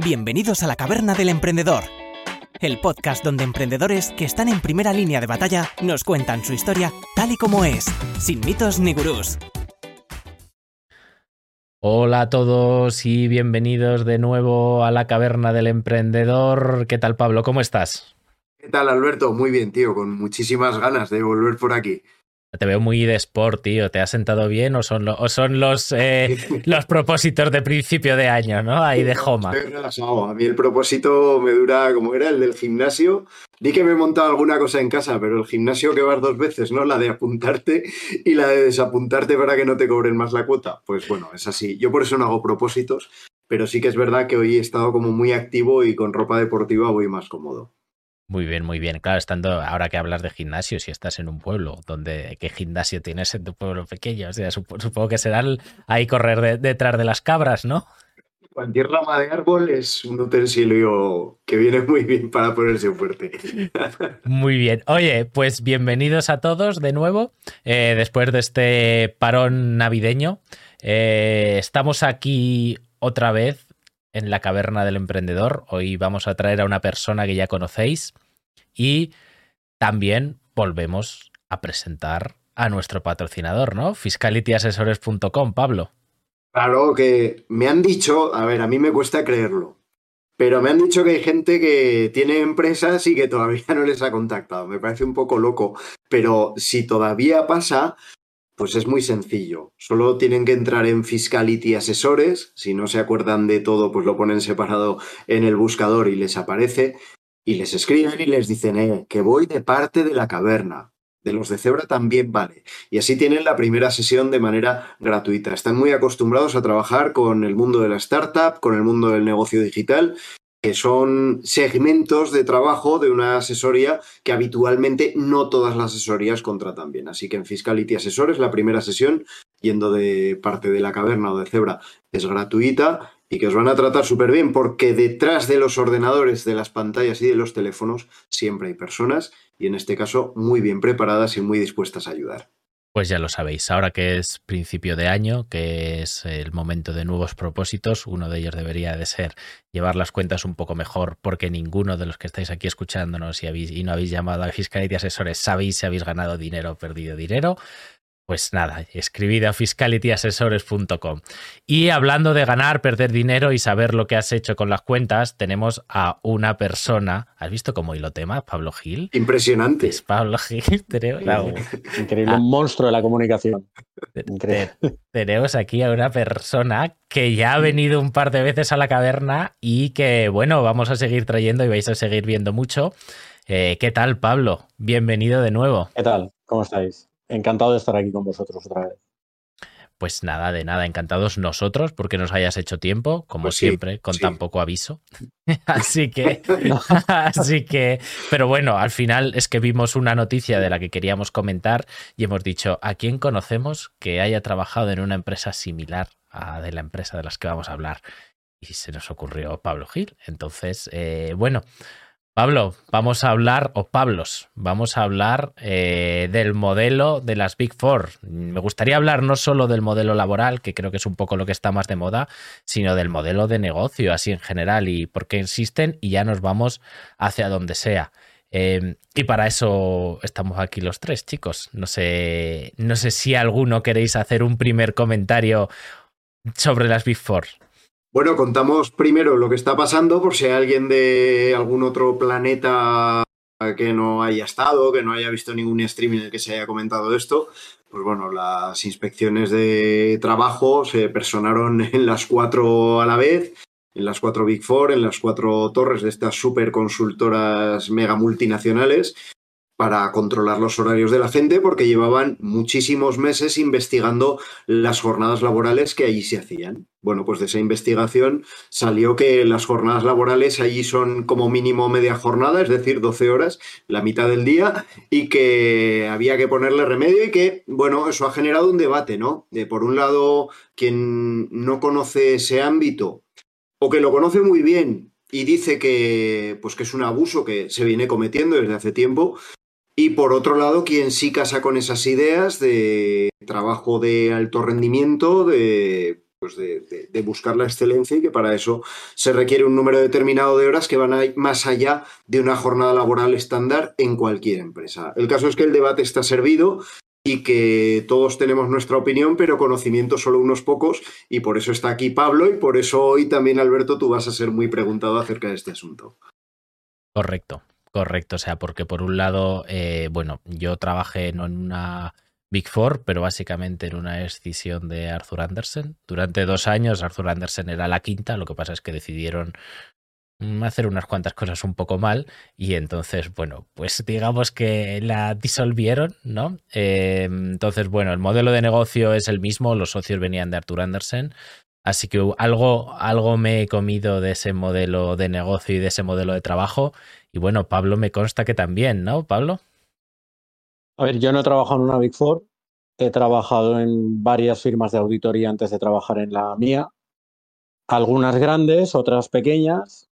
Bienvenidos a la Caverna del Emprendedor, el podcast donde emprendedores que están en primera línea de batalla nos cuentan su historia tal y como es, sin mitos ni gurús. Hola a todos y bienvenidos de nuevo a la Caverna del Emprendedor. ¿Qué tal, Pablo? ¿Cómo estás? ¿Qué tal, Alberto? Muy bien, tío, con muchísimas ganas de volver por aquí. Te veo muy de sport, tío. ¿Te has sentado bien o son, o son los, eh, los propósitos de principio de año, ¿no? Ahí de Joma. A mí el propósito me dura como era el del gimnasio. Di que me he montado alguna cosa en casa, pero el gimnasio que vas dos veces, ¿no? La de apuntarte y la de desapuntarte para que no te cobren más la cuota. Pues bueno, es así. Yo por eso no hago propósitos, pero sí que es verdad que hoy he estado como muy activo y con ropa deportiva voy más cómodo. Muy bien, muy bien. Claro, estando ahora que hablas de gimnasio, si estás en un pueblo donde qué gimnasio tienes en tu pueblo pequeño, o sea, supongo que será ahí correr detrás de las cabras, ¿no? Cualquier rama de árbol es un utensilio que viene muy bien para ponerse fuerte. Muy bien. Oye, pues bienvenidos a todos de nuevo. Eh, después de este parón navideño, eh, estamos aquí otra vez en la caverna del emprendedor. Hoy vamos a traer a una persona que ya conocéis y también volvemos a presentar a nuestro patrocinador, ¿no? Fiscalityasesores.com, Pablo. Claro que me han dicho, a ver, a mí me cuesta creerlo, pero me han dicho que hay gente que tiene empresas y que todavía no les ha contactado. Me parece un poco loco, pero si todavía pasa, pues es muy sencillo. Solo tienen que entrar en Fiscality Asesores. Si no se acuerdan de todo, pues lo ponen separado en el buscador y les aparece. Y les escriben y les dicen, eh, que voy de parte de la caverna. De los de Cebra también vale. Y así tienen la primera sesión de manera gratuita. Están muy acostumbrados a trabajar con el mundo de la startup, con el mundo del negocio digital que son segmentos de trabajo de una asesoría que habitualmente no todas las asesorías contratan bien. Así que en Fiscality Asesores la primera sesión, yendo de parte de la caverna o de Cebra, es gratuita y que os van a tratar súper bien porque detrás de los ordenadores, de las pantallas y de los teléfonos siempre hay personas y en este caso muy bien preparadas y muy dispuestas a ayudar. Pues ya lo sabéis, ahora que es principio de año, que es el momento de nuevos propósitos, uno de ellos debería de ser llevar las cuentas un poco mejor, porque ninguno de los que estáis aquí escuchándonos y, habéis, y no habéis llamado a Fiscality Asesores sabéis si habéis ganado dinero o perdido dinero. Pues nada, escribid a fiscalityasesores.com. Y hablando de ganar, perder dinero y saber lo que has hecho con las cuentas, tenemos a una persona. ¿Has visto cómo hilo tema? Pablo Gil. Impresionante. Es Pablo Gil. Increíble, un monstruo de la comunicación. Tenemos aquí a una persona que ya ha venido un par de veces a la caverna y que, bueno, vamos a seguir trayendo y vais a seguir viendo mucho. Eh, ¿Qué tal, Pablo? Bienvenido de nuevo. ¿Qué tal? ¿Cómo estáis? Encantado de estar aquí con vosotros otra vez. Pues nada, de nada, encantados nosotros porque nos hayas hecho tiempo, como pues siempre, con tan poco aviso. así que, así que, pero bueno, al final es que vimos una noticia de la que queríamos comentar y hemos dicho, ¿a quién conocemos que haya trabajado en una empresa similar a de la empresa de las que vamos a hablar? Y se nos ocurrió Pablo Gil. Entonces, eh, bueno, Pablo, vamos a hablar, o Pablos, vamos a hablar eh, del modelo de las Big Four. Me gustaría hablar no solo del modelo laboral, que creo que es un poco lo que está más de moda, sino del modelo de negocio, así en general, y por qué existen, y ya nos vamos hacia donde sea. Em, y para eso estamos aquí los tres, chicos. No sé, no sé si alguno queréis hacer un primer comentario sobre las Big Four. Bueno, contamos primero lo que está pasando por si hay alguien de algún otro planeta que no haya estado, que no haya visto ningún streaming en el que se haya comentado esto. Pues bueno, las inspecciones de trabajo se personaron en las cuatro a la vez, en las cuatro Big Four, en las cuatro torres de estas super consultoras mega multinacionales para controlar los horarios de la gente porque llevaban muchísimos meses investigando las jornadas laborales que allí se hacían. Bueno, pues de esa investigación salió que las jornadas laborales allí son como mínimo media jornada, es decir, 12 horas, la mitad del día, y que había que ponerle remedio y que, bueno, eso ha generado un debate, ¿no? De por un lado, quien no conoce ese ámbito o que lo conoce muy bien y dice que pues que es un abuso que se viene cometiendo desde hace tiempo, y por otro lado, quien sí casa con esas ideas de trabajo de alto rendimiento, de pues de, buscar la excelencia y que para eso se requiere un número determinado de horas que van a ir más allá de una jornada laboral estándar en cualquier empresa. El caso es que el debate está servido y que todos tenemos nuestra opinión, pero conocimiento solo unos pocos, y por eso está aquí Pablo, y por eso hoy también, Alberto, tú vas a ser muy preguntado acerca de este asunto. Correcto, correcto. O sea, porque por un lado, eh, bueno, yo trabajé no en una Big Four, pero básicamente en una escisión de Arthur Andersen. Durante dos años Arthur Andersen era la quinta, lo que pasa es que decidieron mm, hacer unas cuantas cosas un poco mal y entonces, bueno, pues digamos que la disolvieron, ¿no? Em, entonces, bueno, el modelo de negocio es el mismo, los socios venían de Arthur Andersen, así que algo, algo me he comido de ese modelo de negocio y de ese modelo de trabajo y bueno, Pablo me consta que también, ¿no, Pablo? A ver, yo no he trabajado en una Big Four, he trabajado en varias firmas de auditoría antes de trabajar en la mía, algunas grandes, otras pequeñas,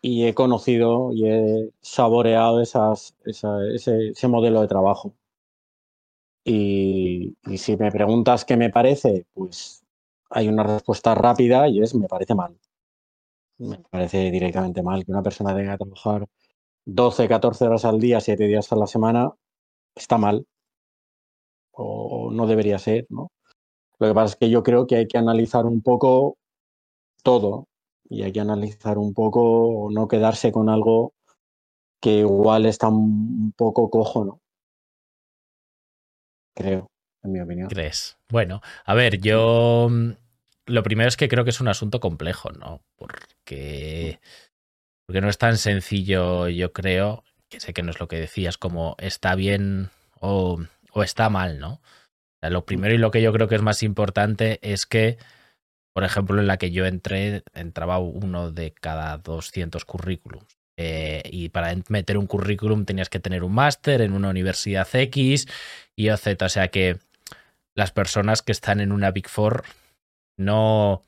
y he conocido y he saboreado ese, modelo de trabajo. Y, y, si me preguntas qué me parece, pues hay una respuesta rápida y es me parece mal. Me parece directamente mal que una persona tenga que trabajar 12, 14 horas al día, 7 días a la semana está mal o no debería ser, ¿no? Lo que pasa es que yo creo que hay que analizar un poco todo y hay que analizar un poco, no quedarse con algo que igual está un poco cojo, ¿no? Creo, en mi opinión. ¿Crees? Bueno, a ver, yo mm, lo primero es que creo que es un asunto complejo, ¿no? Porque, porque no es tan sencillo, yo creo, que sé que no es lo que decías, como está bien o, está mal, ¿no? lo primero y lo que yo creo que es más importante es que, por ejemplo, en la que yo entré, entraba uno de cada 200 currículums. Eh, y para meter un currículum tenías que tener un máster en una universidad X y OZ. O sea que las personas que están en una Big Four no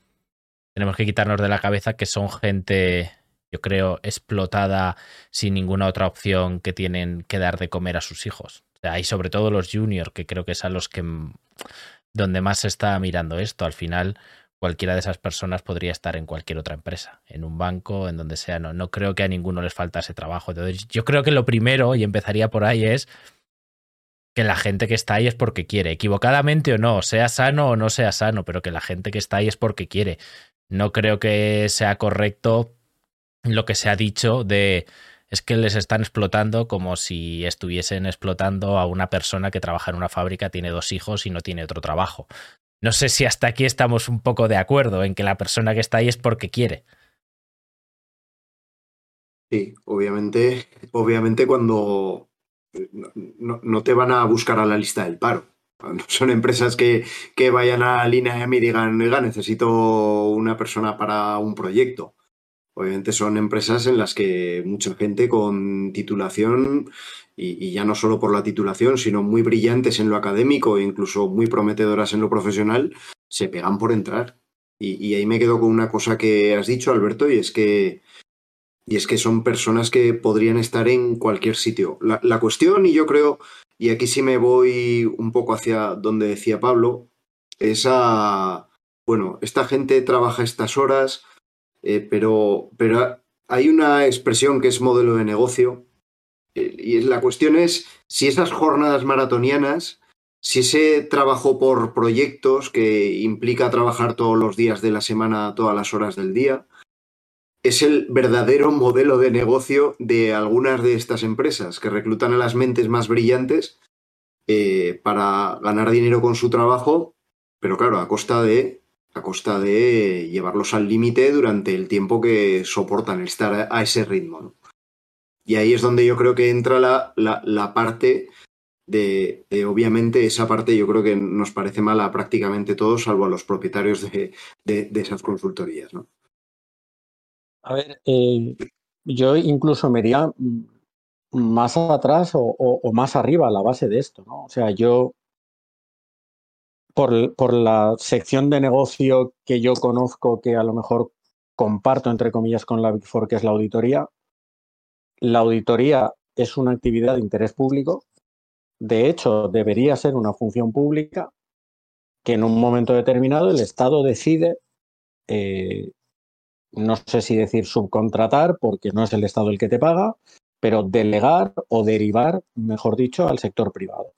tenemos que quitarnos de la cabeza que son gente yo creo, explotada sin ninguna otra opción que tienen que dar de comer a sus hijos. O sea, y sobre todo los juniors, que creo que es a los que donde más se está mirando esto. Al final, cualquiera de esas personas podría estar en cualquier otra empresa, en un banco, en donde sea. No, no creo que a ninguno les faltase trabajo. Entonces, yo creo que lo primero, y empezaría por ahí, es que la gente que está ahí es porque quiere, equivocadamente o no, sea sano o no sea sano, pero que la gente que está ahí es porque quiere. No creo que sea correcto lo que se ha dicho de es que les están explotando como si estuviesen explotando a una persona que trabaja en una fábrica, tiene dos hijos y no tiene otro trabajo. No sé si hasta aquí estamos un poco de acuerdo en que la persona que está ahí es porque quiere. Sí, obviamente, obviamente cuando no, te van a buscar a la lista del paro. Son empresas que, que vayan a línea y digan, necesito una persona para un proyecto. Obviamente son empresas en las que mucha gente con titulación, y, ya no solo por la titulación, sino muy brillantes en lo académico e incluso muy prometedoras en lo profesional, se pegan por entrar. Y, ahí me quedo con una cosa que has dicho, Alberto, y es que, y es que son personas que podrían estar en cualquier sitio. La, la cuestión, y yo creo, y aquí sí me voy un poco hacia donde decía Pablo, es a, bueno, esta gente trabaja estas horas, eh, pero, pero hay una expresión que es modelo de negocio eh, y la cuestión es si esas jornadas maratonianas, si ese trabajo por proyectos que implica trabajar todos los días de la semana, todas las horas del día, es el verdadero modelo de negocio de algunas de estas empresas que reclutan a las mentes más brillantes eh, para ganar dinero con su trabajo, pero claro, a costa de a costa de llevarlos al límite durante el tiempo que soportan estar a ese ritmo. Y ahí es donde yo creo que entra la, la, parte de, obviamente, esa parte yo creo que nos parece mala a prácticamente todos, salvo a los propietarios de, de, esas consultorías. ¿no? A ver, eh, yo incluso me iría más atrás o, más arriba a la base de esto, ¿no? O sea, yo por, la sección de negocio que yo conozco, que a lo mejor comparto, entre comillas, con la Big Four, que es la auditoría. La auditoría es una actividad de interés público. De hecho, debería ser una función pública, que en un momento determinado el Estado decide, eh, no sé si decir subcontratar, porque no es el Estado el que te paga, pero delegar o derivar, mejor dicho, al sector privado.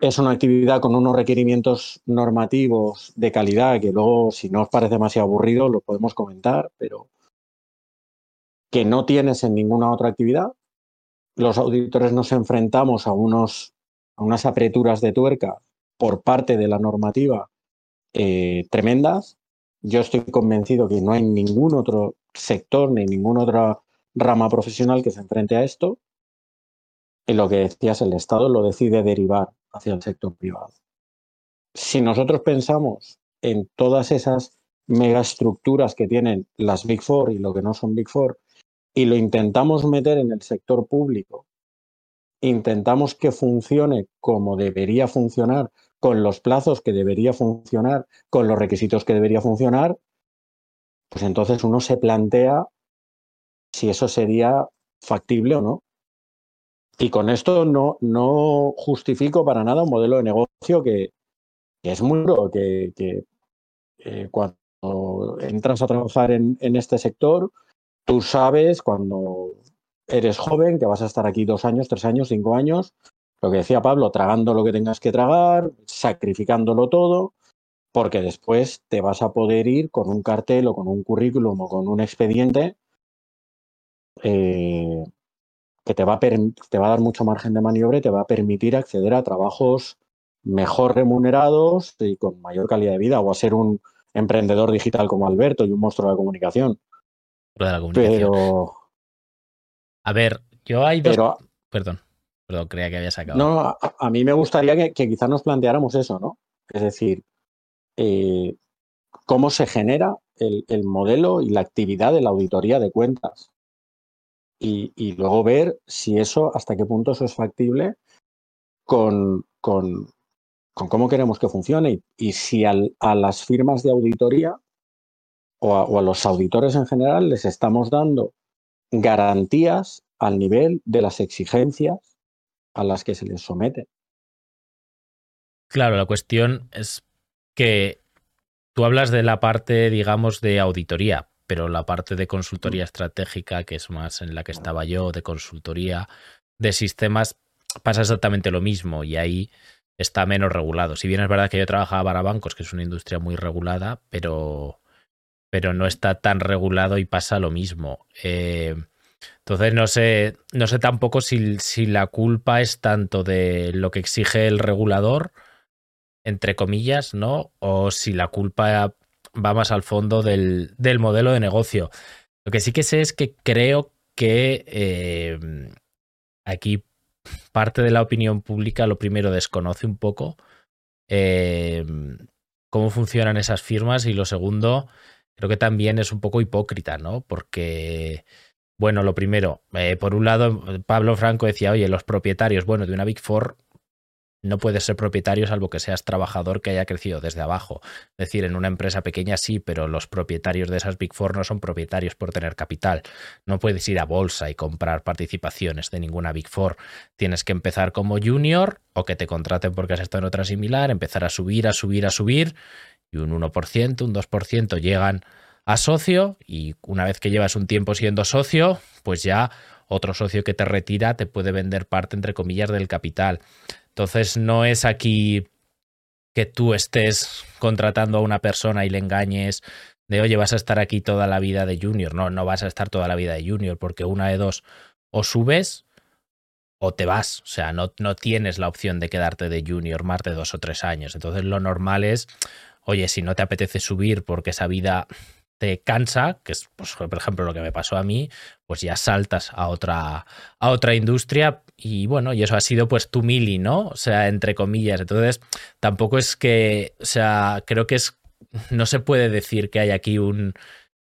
Es una actividad con unos requerimientos normativos de calidad que luego, si no os parece demasiado aburrido, lo podemos comentar, pero que no tienes en ninguna otra actividad. Los auditores nos enfrentamos a, unos, a unas apreturas de tuerca por parte de la normativa eh, tremendas. Yo estoy convencido que no hay ningún otro sector ni ninguna otra rama profesional que se enfrente a esto. Y lo que decías, el Estado lo decide derivar hacia el sector privado. Si nosotros pensamos en todas esas megaestructuras que tienen las Big Four y lo que no son Big Four y lo intentamos meter en el sector público, intentamos que funcione como debería funcionar, con los plazos que debería funcionar, con los requisitos que debería funcionar, pues entonces uno se plantea si eso sería factible o no. Y con esto no, no justifico para nada un modelo de negocio que, es muy duro, que, eh, cuando entras a trabajar en, en este sector, Tú sabes cuando eres joven que vas a estar aquí dos años, tres años, cinco años, lo que decía Pablo, tragando lo que tengas que tragar, sacrificándolo todo, porque después te vas a poder ir con un cartel o con un currículum o con un expediente eh, que te va, a te va a dar mucho margen de maniobra y te va a permitir acceder a trabajos mejor remunerados y con mayor calidad de vida o a ser un emprendedor digital como Alberto y un monstruo de la comunicación. Pero. A ver, yo hay dos. Perdón, perdón, creía que había sacado. No, a, mí me gustaría que, quizás nos planteáramos eso, ¿no? Es decir, eh, cómo se genera el, modelo y la actividad de la auditoría de cuentas. Y, luego ver si eso, hasta qué punto eso es factible con, con, cómo queremos que funcione y, si a las firmas de auditoría o a, los auditores en general les estamos dando garantías al nivel de las exigencias a las que se les somete. Claro, la cuestión es que tú hablas de la parte, digamos, de auditoría, pero la parte de consultoría estratégica, que es más en la que estaba yo, de consultoría de sistemas, pasa exactamente lo mismo y ahí está menos regulado. Si bien es verdad que yo trabajaba para bancos, que es una industria muy regulada, pero pero no está tan regulado y pasa lo mismo. Eh, entonces no sé, no sé tampoco si, si, la culpa es tanto de lo que exige el regulador, entre comillas, ¿no? O si la culpa va más al fondo del, del modelo de negocio. Lo que sí que sé es que creo que eh, aquí parte de la opinión pública lo primero desconoce un poco eh, cómo funcionan esas firmas y lo segundo creo que también es un poco hipócrita, ¿no? Porque, bueno, lo primero, eh, por un lado, Pablo Franco decía, oye, los propietarios, bueno, de una Big Four no puedes ser propietario salvo que seas trabajador que haya crecido desde abajo. Es decir, en una empresa pequeña sí, pero los propietarios de esas Big Four no son propietarios por tener capital. No puedes ir a bolsa y comprar participaciones de ninguna Big Four. Tienes que empezar como junior o que te contraten porque has estado en otra similar, empezar a subir, a subir, a subir y un 1%, un 2% llegan a socio y una vez que llevas un tiempo siendo socio, pues ya otro socio que te retira te puede vender parte, entre comillas, del capital. Entonces no es aquí que tú estés contratando a una persona y le engañes de, oye, vas a estar aquí toda la vida de junior. No, no vas a estar toda la vida de junior porque una de dos, o subes o te vas. O sea, no, no tienes la opción de quedarte de junior más de dos o tres años. Entonces lo normal es, oye, si no te apetece subir porque esa vida te cansa, que es pues, por ejemplo lo que me pasó a mí, pues ya saltas a otra, a otra industria y bueno, y eso ha sido pues tu mili, ¿no? O sea, entre comillas. Entonces, tampoco es que, o sea, creo que es, no se puede decir que hay aquí un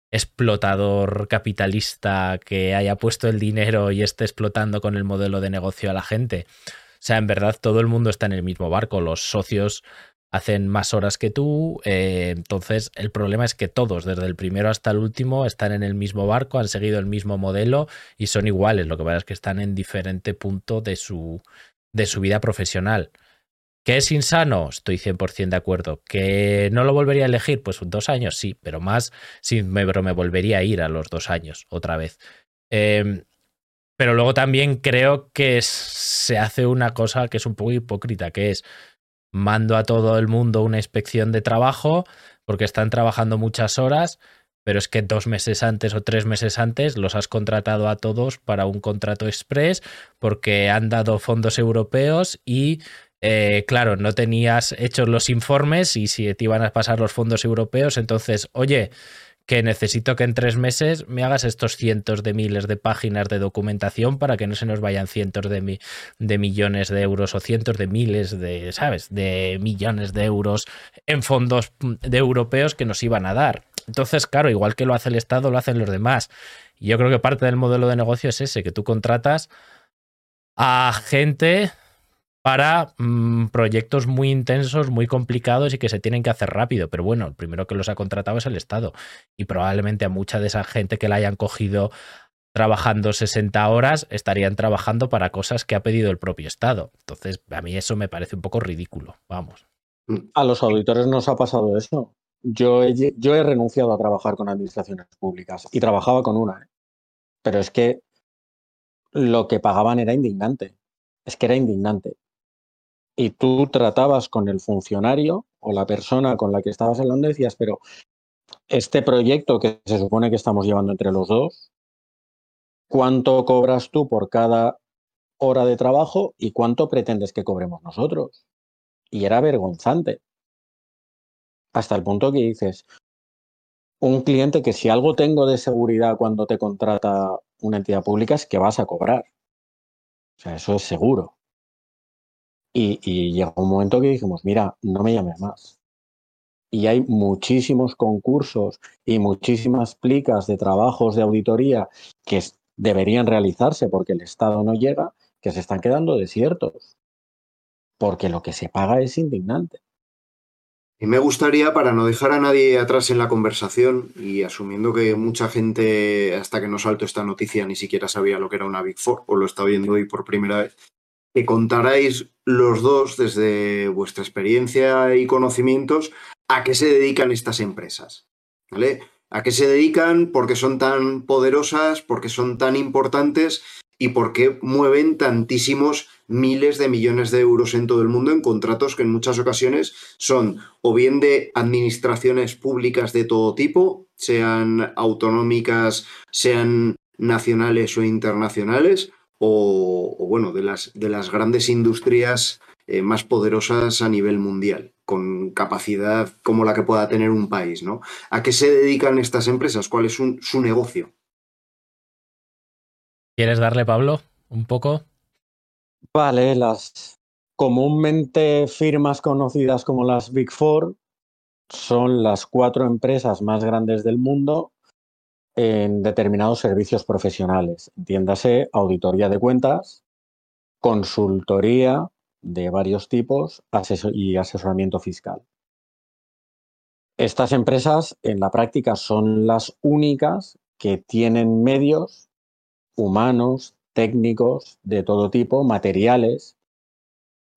explotador capitalista que haya puesto el dinero y esté explotando con el modelo de negocio a la gente. O sea, en verdad todo el mundo está en el mismo barco. Los socios hacen más horas que tú. Eh, entonces, el problema es que todos, desde el primero hasta el último, están en el mismo barco, han seguido el mismo modelo y son iguales. Lo que pasa es que están en diferente punto de su, de su vida profesional. ¿Que es insano? Estoy 100% de acuerdo. ¿Que no lo volvería a elegir? Pues dos años sí, pero más, sí, me, pero me volvería a ir a los dos años otra vez. Em, pero luego también creo que se hace una cosa que es un poco hipócrita, que es mando a todo el mundo una inspección de trabajo porque están trabajando muchas horas, pero es que dos meses antes o tres meses antes los has contratado a todos para un contrato express porque han dado fondos europeos y eh, claro, no tenías hechos los informes y si te iban a pasar los fondos europeos, entonces, oye, que necesito que en tres meses me hagas estos cientos de miles de páginas de documentación para que no se nos vayan cientos de, de millones de euros o cientos de miles de, ¿sabes?, de millones de euros en fondos de europeos que nos iban a dar. Entonces, claro, igual que lo hace el Estado, lo hacen los demás. Y yo creo que parte del modelo de negocio es ese, que tú contratas a gente para mm, proyectos muy intensos, muy complicados y que se tienen que hacer rápido. Pero bueno, el primero que los ha contratado es el Estado. Y probablemente a mucha de esa gente que la hayan cogido trabajando 60 horas estarían trabajando para cosas que ha pedido el propio Estado. Entonces, a mí eso me parece un poco ridículo. Vamos. A los auditores nos ha pasado eso. Yo he, yo he renunciado a trabajar con administraciones públicas y trabajaba con una. ¿eh? Pero es que lo que pagaban era indignante. Es que era indignante y tú tratabas con el funcionario o la persona con la que estabas hablando y decías, pero este proyecto que se supone que estamos llevando entre los dos, ¿cuánto cobras tú por cada hora de trabajo y cuánto pretendes que cobremos nosotros? Y era vergonzante. Hasta el punto que dices, un cliente que si algo tengo de seguridad cuando te contrata una entidad pública es que vas a cobrar. O sea, eso es seguro. Y, llegó un momento que dijimos, mira, no me llames más. Y hay muchísimos concursos y muchísimas plicas de trabajos de auditoría que deberían realizarse porque el Estado no llega, que se están quedando desiertos. Porque lo que se paga es indignante. Y me gustaría, para no dejar a nadie atrás en la conversación, y asumiendo que mucha gente, hasta que no salto esta noticia, ni siquiera sabía lo que era una Big Four, o lo está viendo hoy por primera vez, que contaráis los dos desde vuestra experiencia y conocimientos a qué se dedican estas empresas. ¿Vale? ¿A qué se dedican? ¿Por qué son tan poderosas? ¿Por qué son tan importantes? ¿Y por qué mueven tantísimos miles de millones de euros en todo el mundo en contratos que en muchas ocasiones son o bien de administraciones públicas de todo tipo, sean autonómicas, sean nacionales o internacionales, o, bueno, de las, de las grandes industrias eh, más poderosas a nivel mundial, con capacidad como la que pueda tener un país, ¿no? ¿A qué se dedican estas empresas? ¿Cuál es su negocio? ¿Quieres darle, Pablo, un poco? Vale, las comúnmente firmas conocidas como las Big Four son las cuatro empresas más grandes del mundo en determinados servicios profesionales. Entiéndase, auditoría de cuentas, consultoría de varios tipos y asesoramiento fiscal. Estas empresas en la práctica son las únicas que tienen medios humanos, técnicos, de todo tipo, materiales,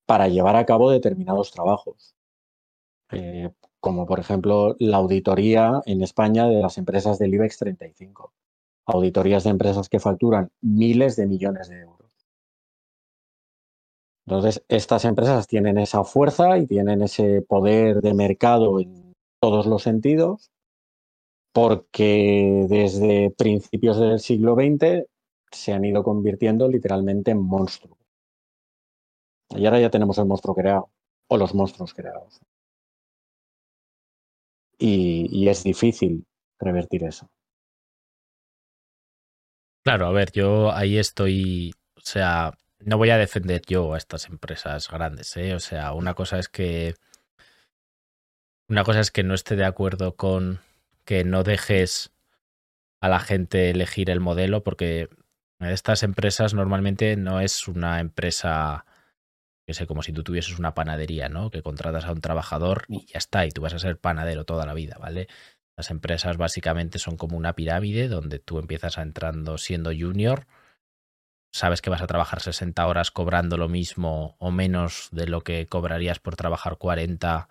para llevar a cabo determinados trabajos. Eh, como por ejemplo la auditoría en España de las empresas del IBEX 35. Auditorías de empresas que facturan miles de millones de euros. Entonces, estas empresas tienen esa fuerza y tienen ese poder de mercado en todos los sentidos, porque desde principios del siglo XX se han ido convirtiendo literalmente en monstruos. Y ahora ya tenemos el monstruo creado, o los monstruos creados y, es difícil revertir eso. Claro, a ver, yo ahí estoy, o sea, no voy a defender yo a estas empresas grandes, ¿eh? O sea, una cosa es que una cosa es que no esté de acuerdo con que no dejes a la gente elegir el modelo, porque estas empresas normalmente no es una empresa que sé, como si tú tuvieses una panadería, ¿no? Que contratas a un trabajador y ya está, y tú vas a ser panadero toda la vida, ¿vale? Las empresas básicamente son como una pirámide donde tú empiezas entrando siendo junior sabes que vas a trabajar 60 horas cobrando lo mismo o menos de lo que cobrarías por trabajar 40.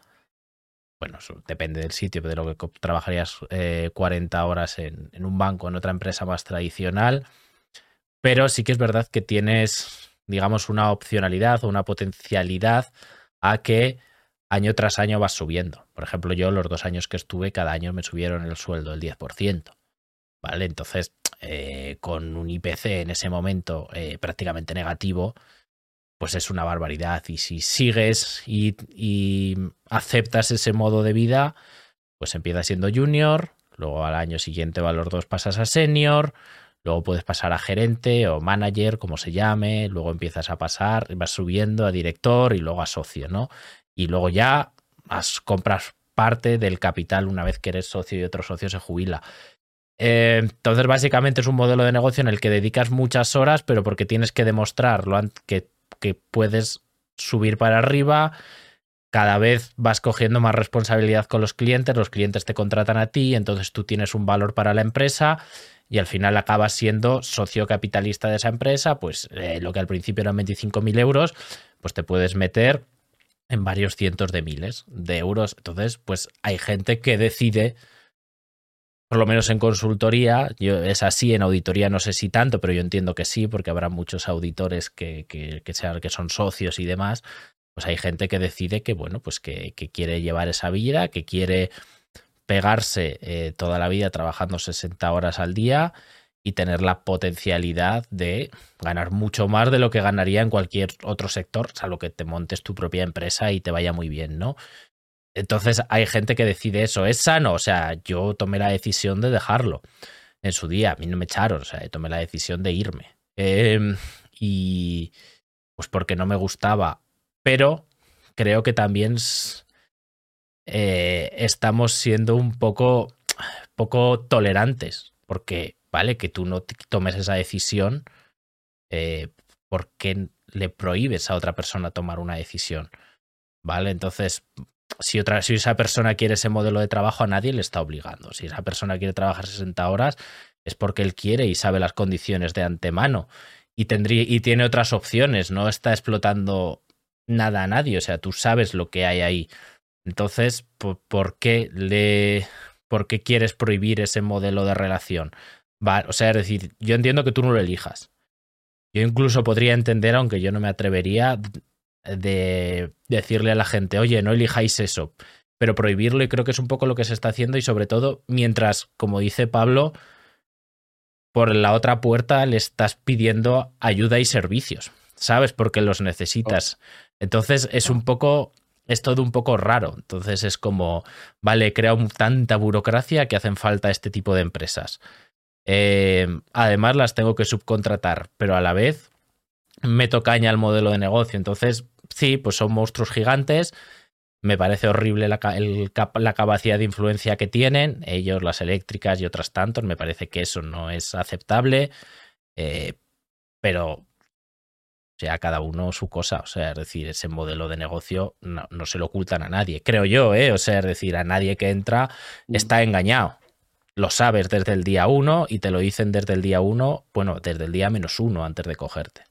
Bueno, depende del sitio, pero de lo que trabajarías 40 horas en, en un banco, en otra empresa más tradicional. Pero sí que es verdad que tienes, digamos, una opcionalidad o una potencialidad a que año tras año vas subiendo. Por ejemplo, yo los dos años que estuve, cada año me subieron el sueldo el 10%. ¿Vale? Entonces, eh, con un IPC en ese momento eh, prácticamente negativo, pues es una barbaridad. Y si sigues y, aceptas ese modo de vida, pues empiezas siendo junior, luego al año siguiente a los dos pasas a senior, luego puedes pasar a gerente o manager, como se llame, luego empiezas a pasar, vas subiendo a director y luego a socio, ¿no? Y luego ya compras parte del capital una vez que eres socio y otro socio se jubila. Eh, entonces, básicamente es un modelo de negocio en el que dedicas muchas horas, pero porque tienes que demostrar que, que puedes subir para arriba. Cada vez vas cogiendo más responsabilidad con los clientes, los clientes te contratan a ti, entonces tú tienes un valor para la empresa y al final acabas siendo socio capitalista de esa empresa, pues eh, lo que al principio eran 25.000 euros, pues te puedes meter en varios cientos de miles de euros. Entonces, pues hay gente que decide por lo menos en consultoría, es así, en auditoría no sé si tanto, pero yo entiendo que sí, porque habrá muchos auditores que, que, que, que son socios y demás, pues hay gente que decide que, bueno, pues que quiere llevar esa vida, que quiere pegarse eh, toda la vida trabajando 60 horas al día y tener la potencialidad de ganar mucho más de lo que ganaría en cualquier otro sector, salvo que te montes tu propia empresa y te vaya muy bien, ¿no? Entonces hay gente que decide eso. ¿Es sano? O sea, yo tomé la decisión de dejarlo en su día. A mí no me echaron, o sea, tomé la decisión de irme. Eh, y pues porque no me gustaba. Pero creo que también eh, estamos siendo un poco, poco tolerantes. Porque, vale, que tú no tomes esa decisión. Eh, ¿Por qué le prohíbes a otra persona tomar una decisión? ¿Vale? Entonces, si, otra, si esa persona quiere ese modelo de trabajo, a nadie le está obligando. Si esa persona quiere trabajar 60 horas, es porque él quiere y sabe las condiciones de antemano. Y, tendría, y tiene otras opciones, no está explotando nada a nadie. O sea, tú sabes lo que hay ahí. Entonces, ¿por, por qué le. ¿Por qué quieres prohibir ese modelo de relación? Va, o sea, es decir, yo entiendo que tú no lo elijas. Yo incluso podría entender, aunque yo no me atrevería, de decirle a la gente, oye, no elijáis eso, pero prohibirlo y creo que es un poco lo que se está haciendo y sobre todo mientras, como dice Pablo, por la otra puerta le estás pidiendo ayuda y servicios, ¿sabes? Porque los necesitas. Entonces es un poco, es todo un poco raro. Entonces es como, vale, crea tanta burocracia que hacen falta este tipo de empresas. Eh, además las tengo que subcontratar, pero a la vez meto caña al modelo de negocio. Entonces sí, pues son monstruos gigantes. Me parece horrible la, la, capacidad de influencia que tienen, ellos, las eléctricas y otras tantos. Me parece que eso no es aceptable. Eh, pero, o sea, cada uno su cosa. O sea, es decir, ese modelo de negocio no, no se lo ocultan a nadie. Creo yo, ¿eh? O sea, es decir, a nadie que entra mm. está engañado. Lo sabes desde el día uno y te lo dicen desde el día uno, bueno, desde el día menos uno antes de cogerte.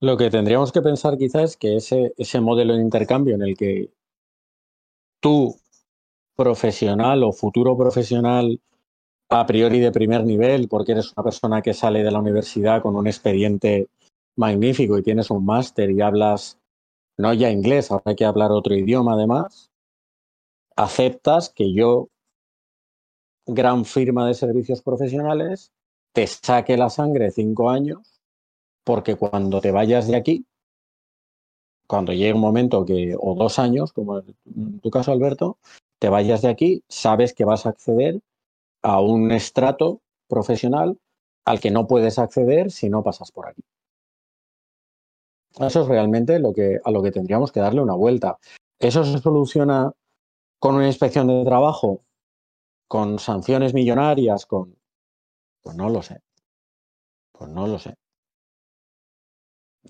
Lo que tendríamos que pensar quizás es que ese, ese modelo de intercambio en el que tú, profesional o futuro profesional, a priori de primer nivel, porque eres una persona que sale de la universidad con un expediente magnífico y tienes un máster y hablas no ya inglés, ahora hay que hablar otro idioma además, aceptas que yo, gran firma de servicios profesionales, te saque la sangre cinco años porque cuando te vayas de aquí, cuando llegue un momento que, o dos años, como en tu caso, Alberto, te vayas de aquí, sabes que vas a acceder a un estrato profesional al que no puedes acceder si no pasas por aquí. Eso es realmente lo que, a lo que tendríamos que darle una vuelta. ¿Eso se soluciona con una inspección de trabajo? ¿Con sanciones millonarias? Con... Pues no lo sé. Pues no lo sé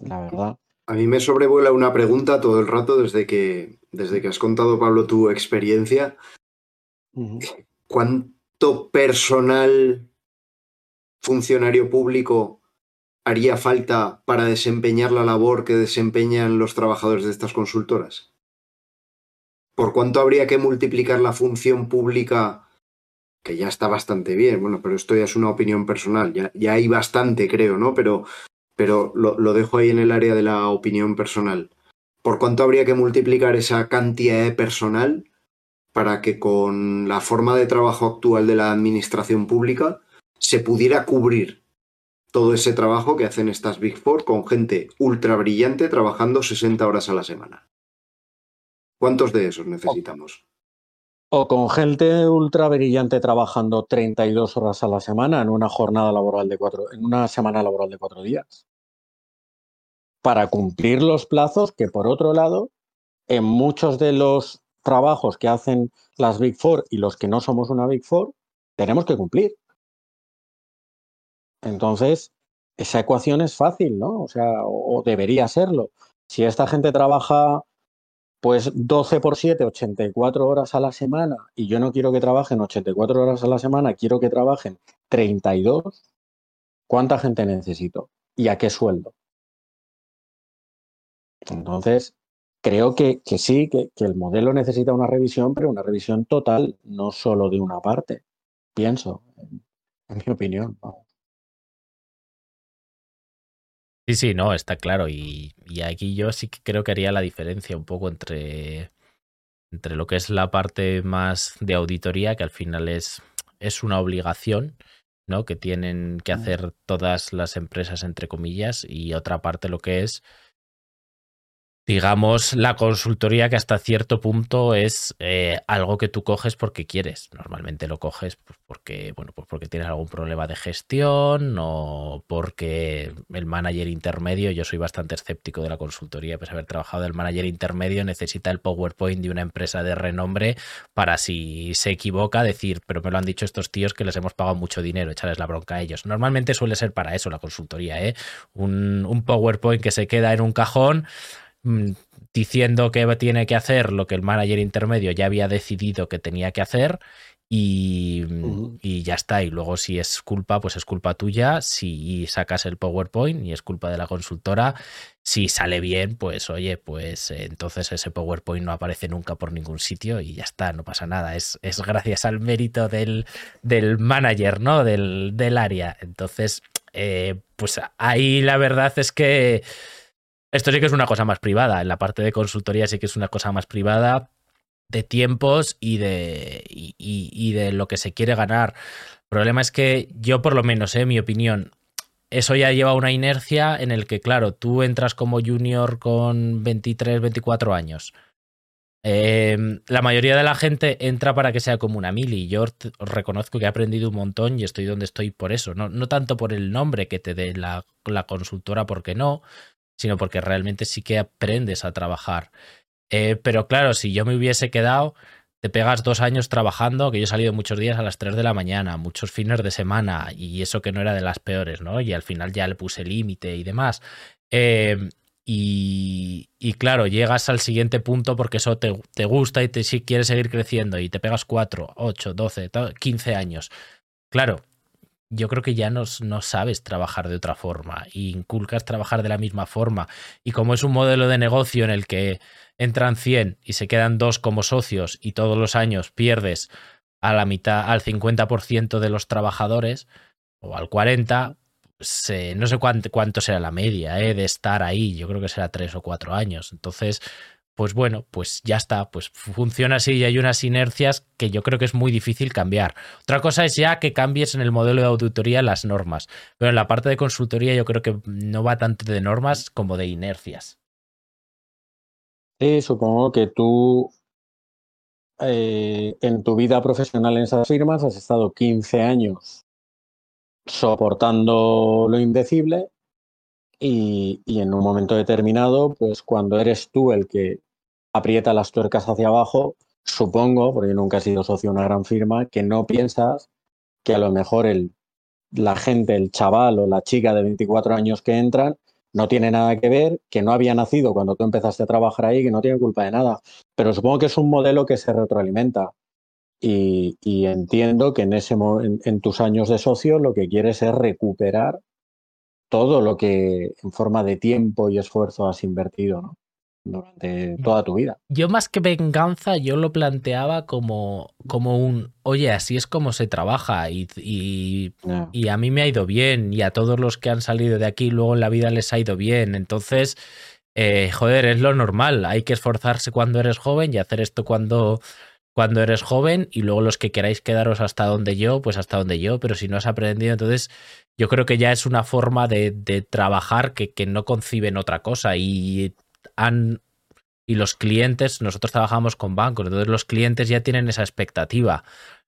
la verdad. A mí me sobrevuela una pregunta todo el rato desde que, desde que has contado, Pablo, tu experiencia. Uh -huh. ¿Cuánto personal funcionario público haría falta para desempeñar la labor que desempeñan los trabajadores de estas consultoras? ¿Por cuánto habría que multiplicar la función pública? Que ya está bastante bien, bueno, pero esto ya es una opinión personal, ya, hay bastante, creo, ¿no? Pero, pero lo, lo dejo ahí en el área de la opinión personal. ¿Por cuánto habría que multiplicar esa cantidad de personal para que con la forma de trabajo actual de la administración pública se pudiera cubrir todo ese trabajo que hacen estas Big Four con gente ultra brillante trabajando 60 horas a la semana. ¿Cuántos de esos necesitamos? O con gente ultra brillante trabajando 32 horas a la semana en una jornada laboral de cuatro, en una semana laboral de cuatro días. Para cumplir los plazos que, por otro lado, en muchos de los trabajos que hacen las Big Four y los que no somos una Big Four, tenemos que cumplir. Entonces, esa ecuación es fácil, ¿no? O sea, o, debería serlo. Si esta gente trabaja pues 12 por 7, 84 horas a la semana y yo no quiero que trabajen 84 horas a la semana, quiero que trabajen 32, ¿cuánta gente necesito? ¿Y a qué sueldo? Entonces, creo que, que sí, que, que, el modelo necesita una revisión, pero una revisión total, no solo de una parte, pienso, en, en mi opinión. ¿no? Sí, sí, no, está claro. Y, y, aquí yo sí que creo que haría la diferencia un poco entre, entre lo que es la parte más de auditoría, que al final es, es una obligación, ¿no? Que tienen que hacer todas las empresas, entre comillas, y otra parte lo que es digamos, la consultoría que hasta cierto punto es eh, algo que tú coges porque quieres. Normalmente lo coges pues, porque, bueno, pues porque tienes algún problema de gestión o porque el manager intermedio, yo soy bastante escéptico de la consultoría, pues haber trabajado del manager intermedio necesita el PowerPoint de una empresa de renombre para si se equivoca decir, pero me lo han dicho estos tíos que les hemos pagado mucho dinero, echarles la bronca a ellos. Normalmente suele ser para eso la consultoría, ¿eh? Un, un PowerPoint que se queda en un cajón diciendo que tiene que hacer lo que el manager intermedio ya había decidido que tenía que hacer y, uh-huh. y, ya está. Y luego si es culpa, pues es culpa tuya. Si sacas el PowerPoint y es culpa de la consultora, si sale bien, pues oye, pues entonces ese PowerPoint no aparece nunca por ningún sitio y ya está, no pasa nada. Es, es gracias al mérito del, del manager, ¿no? Del, del área. Entonces, eh, pues ahí la verdad es que esto sí que es una cosa más privada. En la parte de consultoría sí que es una cosa más privada de tiempos y de, y, de lo que se quiere ganar. El problema es que yo, por lo menos, en eh, mi opinión, eso ya lleva una inercia en el que, claro, tú entras como junior con 23, 24 años. Eh, la mayoría de la gente entra para que sea como una mili. Yo reconozco que he aprendido un montón y estoy donde estoy por eso. No, no tanto por el nombre que te dé la, la consultora, porque no, sino porque realmente sí que aprendes a trabajar. Eh, pero claro, si yo me hubiese quedado, te pegas dos años trabajando, que yo he salido muchos días a las 3 de la mañana, muchos fines de semana, y eso que no era de las peores, ¿no? Y al final ya le puse límite y demás. Eh, y, y, claro, llegas al siguiente punto porque eso te, te gusta y te, si quieres seguir creciendo y te pegas 4, 8, 12, 15 años. Claro, yo creo que ya no, no, sabes trabajar de otra forma y inculcas trabajar de la misma forma. Y como es un modelo de negocio en el que entran 100 y se quedan dos como socios y todos los años pierdes a la mitad, al 50% de los trabajadores o al 40%, pues, eh, no sé cuánto, cuánto será la media eh, de estar ahí. Yo creo que será tres o cuatro años. Entonces, pues bueno, pues ya está, pues funciona así y hay unas inercias que yo creo que es muy difícil cambiar. Otra cosa es ya que cambies en el modelo de auditoría las normas, pero en la parte de consultoría yo creo que no va tanto de normas como de inercias. Sí, supongo que tú eh, en tu vida profesional en esas firmas has estado 15 años soportando lo indecible y, y, en un momento determinado, pues cuando eres tú el que aprieta las tuercas hacia abajo, supongo, porque nunca he sido socio de una gran firma, que no piensas que a lo mejor el, la gente, el chaval o la chica de 24 años que entran, no tiene nada que ver, que no había nacido cuando tú empezaste a trabajar ahí, que no tiene culpa de nada. Pero supongo que es un modelo que se retroalimenta. Y, entiendo que en, ese, en, tus años de socio lo que quieres es recuperar todo lo que en forma de tiempo y esfuerzo has invertido, ¿no? Durante toda tu vida. Yo más que venganza, yo lo planteaba como, como un, oye, así es como se trabaja y, y, a mí me ha ido bien y a todos los que han salido de aquí luego en la vida les ha ido bien. Entonces, eh, joder, es lo normal, hay que esforzarse cuando eres joven y hacer esto cuando, cuando eres joven y luego los que queráis quedaros hasta donde yo, pues hasta donde yo, pero si no has aprendido, entonces yo creo que ya es una forma de, de trabajar que, que no conciben otra cosa y y los clientes, nosotros trabajamos con bancos, entonces los clientes ya tienen esa expectativa.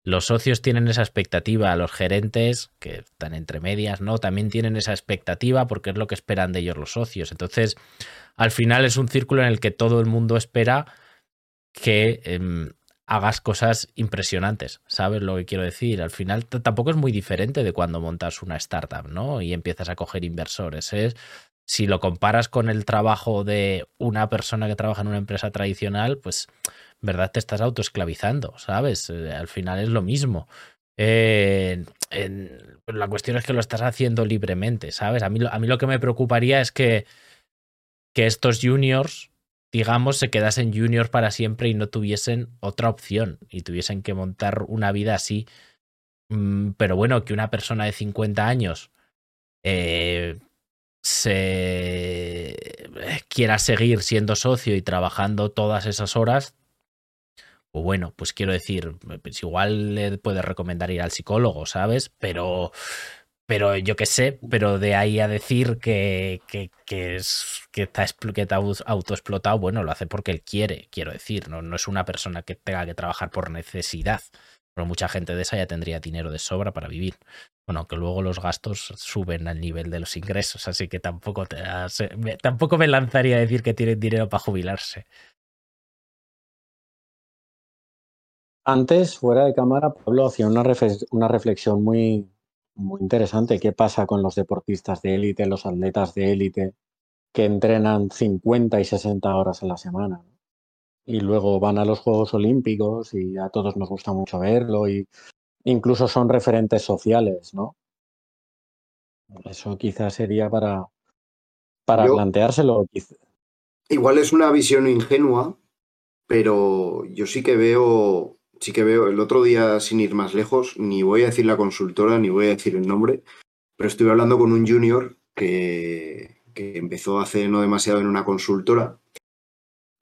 Los socios tienen esa expectativa, los gerentes, que están entre medias, ¿no? También tienen esa expectativa porque es lo que esperan de ellos los socios. Entonces, al final es un círculo en el que todo el mundo espera que em, hagas cosas impresionantes, ¿sabes lo que quiero decir? Al final tampoco es muy diferente de cuando montas una startup, ¿no? Y empiezas a coger inversores. Es si lo comparas con el trabajo de una persona que trabaja en una empresa tradicional, pues, ¿verdad? Te estás autoesclavizando, ¿sabes? Eh, al final es lo mismo. Eh, la cuestión es que lo estás haciendo libremente, ¿sabes? A mí, a mí lo que me preocuparía es que, que estos juniors, digamos, se quedasen juniors para siempre y no tuviesen otra opción y tuviesen que montar una vida así. Mm, pero bueno, que una persona de 50 años eh, se quiera seguir siendo socio y trabajando todas esas horas, o bueno, pues quiero decir, pues igual le puedes recomendar ir al psicólogo, ¿sabes? Pero, pero yo qué sé, pero de ahí a decir que, que, que, es, que, está, que autoexplotado, bueno, lo hace porque él quiere, quiero decir, no, no es una persona que tenga que trabajar por necesidad. Pero mucha gente de esa ya tendría dinero de sobra para vivir. Bueno, que luego los gastos suben al nivel de los ingresos, así que tampoco, tampoco me lanzaría a decir que tienen dinero para jubilarse. Antes, fuera de cámara, Pablo hacía una, una reflexión muy, muy interesante. ¿Qué pasa con los deportistas de élite, los atletas de élite que entrenan 50 y 60 horas a la semana? Y luego van a los Juegos Olímpicos y a todos nos gusta mucho verlo y incluso son referentes sociales, ¿no? Eso quizás sería para, para planteárselo. Igual es una visión ingenua, pero yo sí que veo, sí que veo, el otro día, sin ir más lejos, ni voy a decir la consultora, ni voy a decir el nombre, pero estuve hablando con un junior que, que empezó hace no demasiado en una consultora.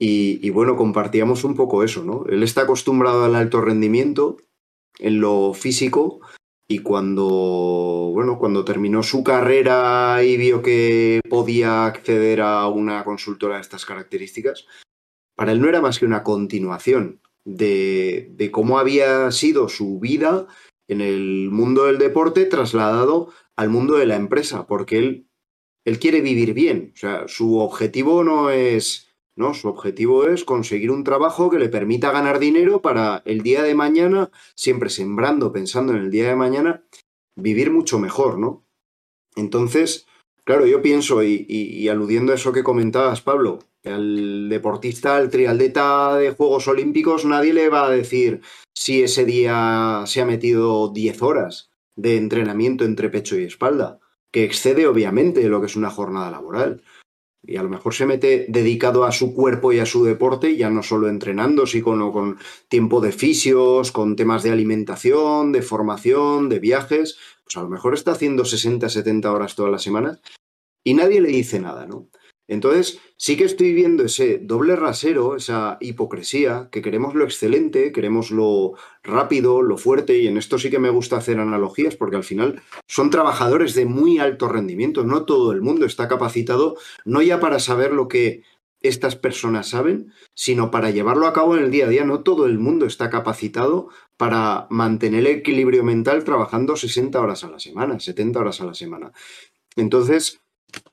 Y, bueno, compartíamos un poco eso, ¿no? Él está acostumbrado al alto rendimiento en lo físico y cuando, bueno, cuando terminó su carrera y vio que podía acceder a una consultora de estas características, para él no era más que una continuación de, de cómo había sido su vida en el mundo del deporte trasladado al mundo de la empresa, porque él, él quiere vivir bien. O sea, su objetivo no es ¿no? Su objetivo es conseguir un trabajo que le permita ganar dinero para el día de mañana, siempre sembrando, pensando en el día de mañana, vivir mucho mejor, ¿no? Entonces, claro, yo pienso, y, aludiendo a eso que comentabas, Pablo, al deportista, al trialdeta de Juegos Olímpicos, nadie le va a decir si ese día se ha metido 10 horas de entrenamiento entre pecho y espalda, que excede obviamente lo que es una jornada laboral y a lo mejor se mete dedicado a su cuerpo y a su deporte, ya no solo entrenando, sino con, tiempo de fisios, con temas de alimentación, de formación, de viajes, pues a lo mejor está haciendo 60, 70 horas todas las semanas y nadie le dice nada, ¿no? Entonces, sí que estoy viendo ese doble rasero, esa hipocresía, que queremos lo excelente, queremos lo rápido, lo fuerte, y en esto sí que me gusta hacer analogías, porque al final son trabajadores de muy alto rendimiento, no todo el mundo está capacitado, no ya para saber lo que estas personas saben, sino para llevarlo a cabo en el día a día. No todo el mundo está capacitado para mantener el equilibrio mental trabajando 60 horas a la semana, 70 horas a la semana. Entonces,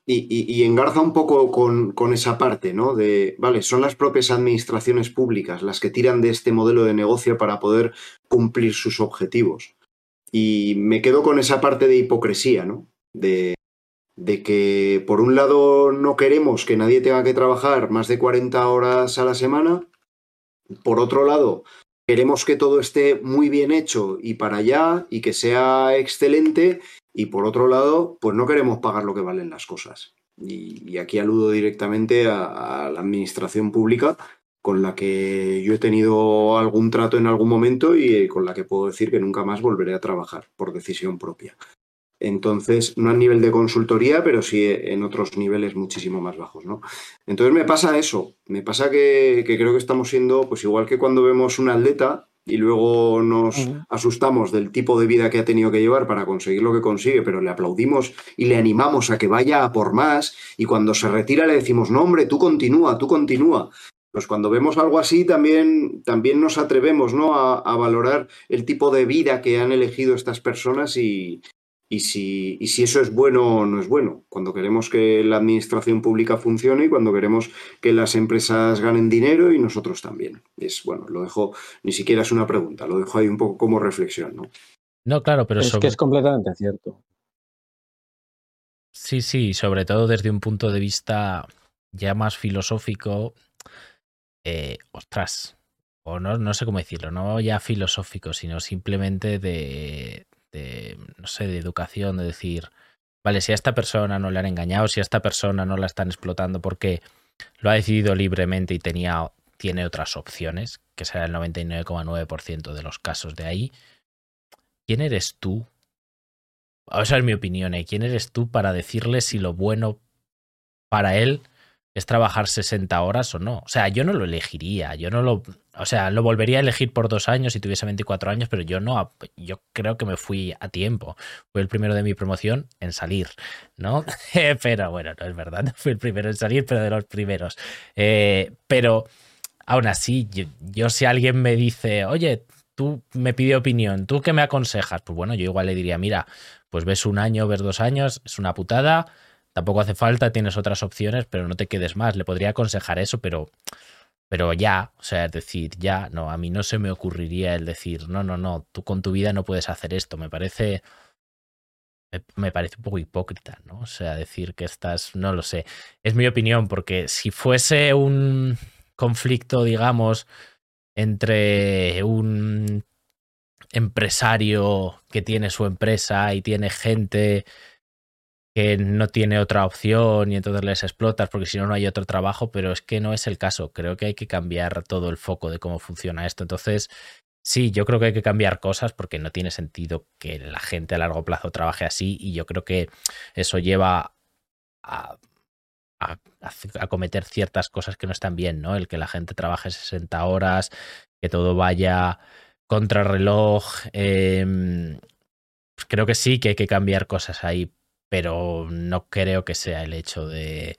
y, engarza un poco con, esa parte, ¿no? De, vale, son las propias administraciones públicas las que tiran de este modelo de negocio para poder cumplir sus objetivos. Y me quedo con esa parte de hipocresía, ¿no? De, que, por un lado, no queremos que nadie tenga que trabajar más de 40 horas a la semana. Por otro lado, queremos que todo esté muy bien hecho y para allá y que sea excelente y por otro lado, pues no queremos pagar lo que valen las cosas. Y, aquí aludo directamente a, la administración pública con la que yo he tenido algún trato en algún momento y con la que puedo decir que nunca más volveré a trabajar por decisión propia. Entonces, no a nivel de consultoría, pero sí en otros niveles muchísimo más bajos, ¿no? Entonces me pasa eso, me pasa que, que creo que estamos siendo, pues igual que cuando vemos un atleta y luego nos uh -huh. asustamos del tipo de vida que ha tenido que llevar para conseguir lo que consigue, pero le aplaudimos y le animamos a que vaya a por más y cuando se retira le decimos, no hombre, tú continúa, tú continúa. Pues cuando vemos algo así también, también nos atrevemos ¿no? a, a valorar el tipo de vida que han elegido estas personas y, y si, y si eso es bueno o no es bueno. Cuando queremos que la administración pública funcione y cuando queremos que las empresas ganen dinero y nosotros también. Es bueno, lo dejo, ni siquiera es una pregunta, lo dejo ahí un poco como reflexión, ¿no? No, claro, pero es sobre... que es completamente cierto. Sí, sí, sobre todo desde un punto de vista ya más filosófico, eh, ostras, o no, no sé cómo decirlo, no ya filosófico, sino simplemente de, de, no sé, de educación, de decir, vale, si a esta persona no le han engañado, si a esta persona no la están explotando porque lo ha decidido libremente y tenía, tiene otras opciones, que será el 99,9% de los casos de ahí, ¿quién eres tú? O esa es mi opinión, ¿eh? ¿quién eres tú para decirle si lo bueno para él es trabajar 60 horas o no. O sea, yo no lo elegiría, yo no lo, o sea, lo volvería a elegir por dos años si tuviese 24 años, pero yo no, yo creo que me fui a tiempo. Fui el primero de mi promoción en salir, ¿no? pero bueno, no es verdad, no fui el primero en salir, pero de los primeros. Eh, pero aún así, yo, yo si alguien me dice, oye, tú me pide opinión, ¿tú qué me aconsejas? Pues bueno, yo igual le diría, mira, pues ves un año, ves dos años, es una putada Tampoco hace falta, tienes otras opciones, pero no te quedes más. Le podría aconsejar eso, pero, pero ya, o sea, es decir, ya, no, a mí no se me ocurriría el decir, no, no, no, tú con tu vida no puedes hacer esto. Me parece, me, me parece un poco hipócrita, ¿no? O sea, decir que estás, no lo sé. Es mi opinión, porque si fuese un conflicto, digamos, entre un empresario que tiene su empresa y tiene gente no tiene otra opción y entonces les explotas porque si no no hay otro trabajo, pero es que no es el caso. Creo que hay que cambiar todo el foco de cómo funciona esto. Entonces, sí, yo creo que hay que cambiar cosas porque no tiene sentido que la gente a largo plazo trabaje así y yo creo que eso lleva a, a, cometer ciertas cosas que no están bien, ¿no? El que la gente trabaje 60 horas, que todo vaya contra reloj. Eh, creo que sí que hay que cambiar cosas ahí, pero no creo que sea el hecho de,